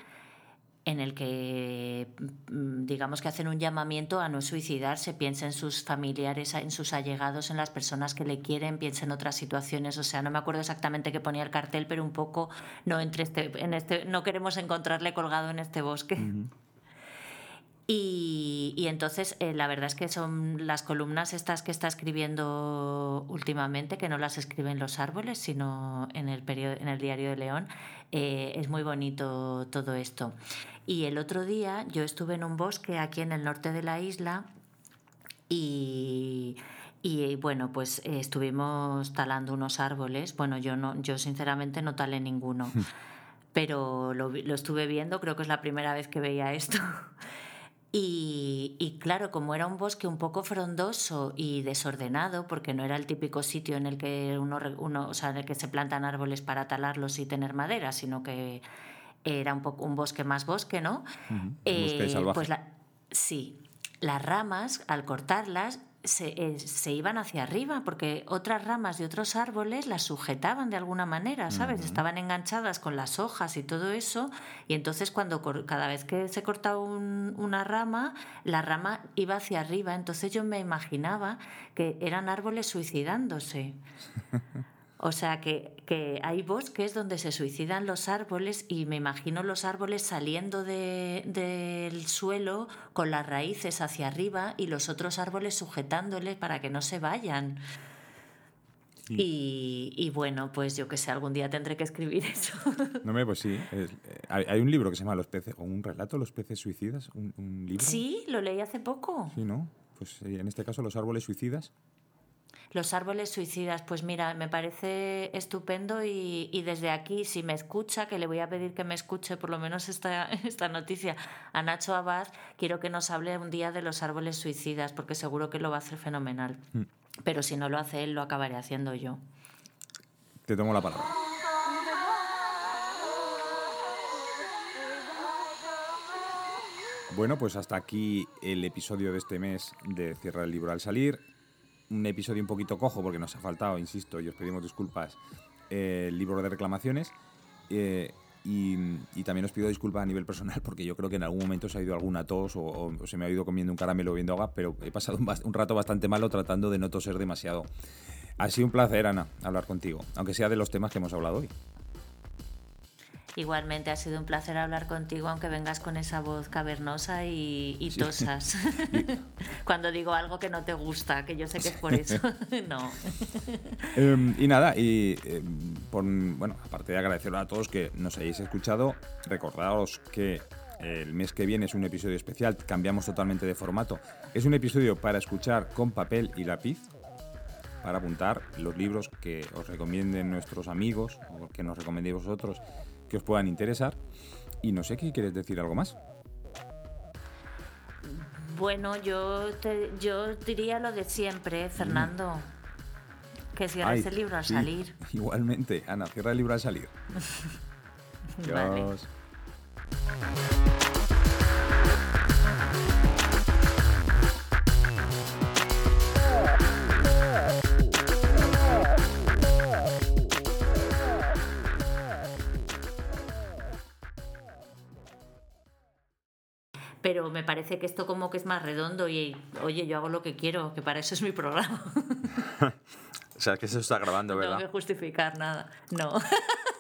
en el que mm, digamos que hacen un llamamiento a no suicidarse, piensa en sus familiares, en sus allegados, en las personas que le quieren, piensa en otras situaciones, o sea, no me acuerdo exactamente qué ponía el cartel, pero un poco no entre este, en este, no queremos encontrarle colgado en este bosque. Y, entonces eh, la verdad es que son las columnas estas que está escribiendo últimamente, que no las escriben los árboles, sino en el, en el diario de León, eh, es muy bonito todo esto. Y el otro día yo estuve en un bosque aquí en el norte de la isla y, y bueno, pues eh, estuvimos talando unos árboles. Bueno, yo no, yo sinceramente no talé ninguno, pero lo, lo estuve viendo, creo que es la primera vez que veía esto. Y, claro, como era un bosque un poco frondoso y desordenado, porque no era el típico sitio en el que uno, uno o sea, en el que se plantan árboles para talarlos y tener madera, sino que era un poco un bosque más bosque, ¿no? bosque salvaje. Eh, pues sí, las ramas, al cortarlas, se, se, iban hacia arriba porque otras ramas de otros árboles las sujetaban de alguna manera, ¿sabes? Estaban enganchadas con las hojas y todo eso y entonces cuando cada vez que se cortaba una rama, la rama iba hacia arriba, entonces yo me imaginaba que eran árboles suicidándose. O sea que, que, hay bosques donde se suicidan los árboles y me imagino los árboles saliendo del suelo con las raíces hacia arriba y los otros árboles sujetándoles para que no se vayan. Y, bueno, pues yo que sé, algún día tendré que escribir eso. No, me, pues sí. Eh, hay, un libro que se llama Los peces, o un relato, Los peces suicidas, un, un libro. Sí, lo leí hace poco. Sí, ¿no? Pues eh, en este caso, Los árboles suicidas. Los árboles suicidas, pues mira, me parece estupendo y, desde aquí, si me escucha, que le voy a pedir que me escuche por lo menos esta, esta noticia a Nacho Abad, quiero que nos hable un día de los árboles suicidas, porque seguro que lo va a hacer fenomenal. Mm. Pero si no lo hace él, lo acabaré haciendo yo. Te tomo la palabra. Bueno, pues hasta aquí el episodio de este mes de Cierra el libro al salir un episodio un poquito cojo porque nos ha faltado, insisto, y os pedimos disculpas, eh, el libro de reclamaciones. Eh, y, también os pido disculpas a nivel personal porque yo creo que en algún momento se ha ido alguna tos o, se me ha ido comiendo un caramelo viendo agua, pero he pasado un, rato bastante malo tratando de no toser demasiado. Ha sido un placer, Ana, hablar contigo, aunque sea de los temas que hemos hablado hoy. Igualmente ha sido un placer hablar contigo, aunque vengas con esa voz cavernosa y, tosas. Cuando digo algo que no te gusta, que yo sé que es por eso. no. Em, y nada, y em, bueno, aparte de agradecerlo a todos que nos hayáis escuchado, recordaros que el mes que viene es un episodio especial, cambiamos totalmente de formato. Es un episodio para escuchar con papel y lápiz, para apuntar los libros que os recomienden nuestros amigos o que nos recomendéis vosotros que os puedan interesar. Y no sé qué quieres decir algo más. Bueno, yo, yo diría lo de siempre, Fernando. Que cierres el libro al salir. Igualmente, Ana, cierra el libro al salir. Adiós. Pero me parece que esto como que es más redondo y, oye, yo hago lo que quiero, que para eso es mi programa. o sea, que se está grabando, ¿verdad? No tengo que justificar nada. No.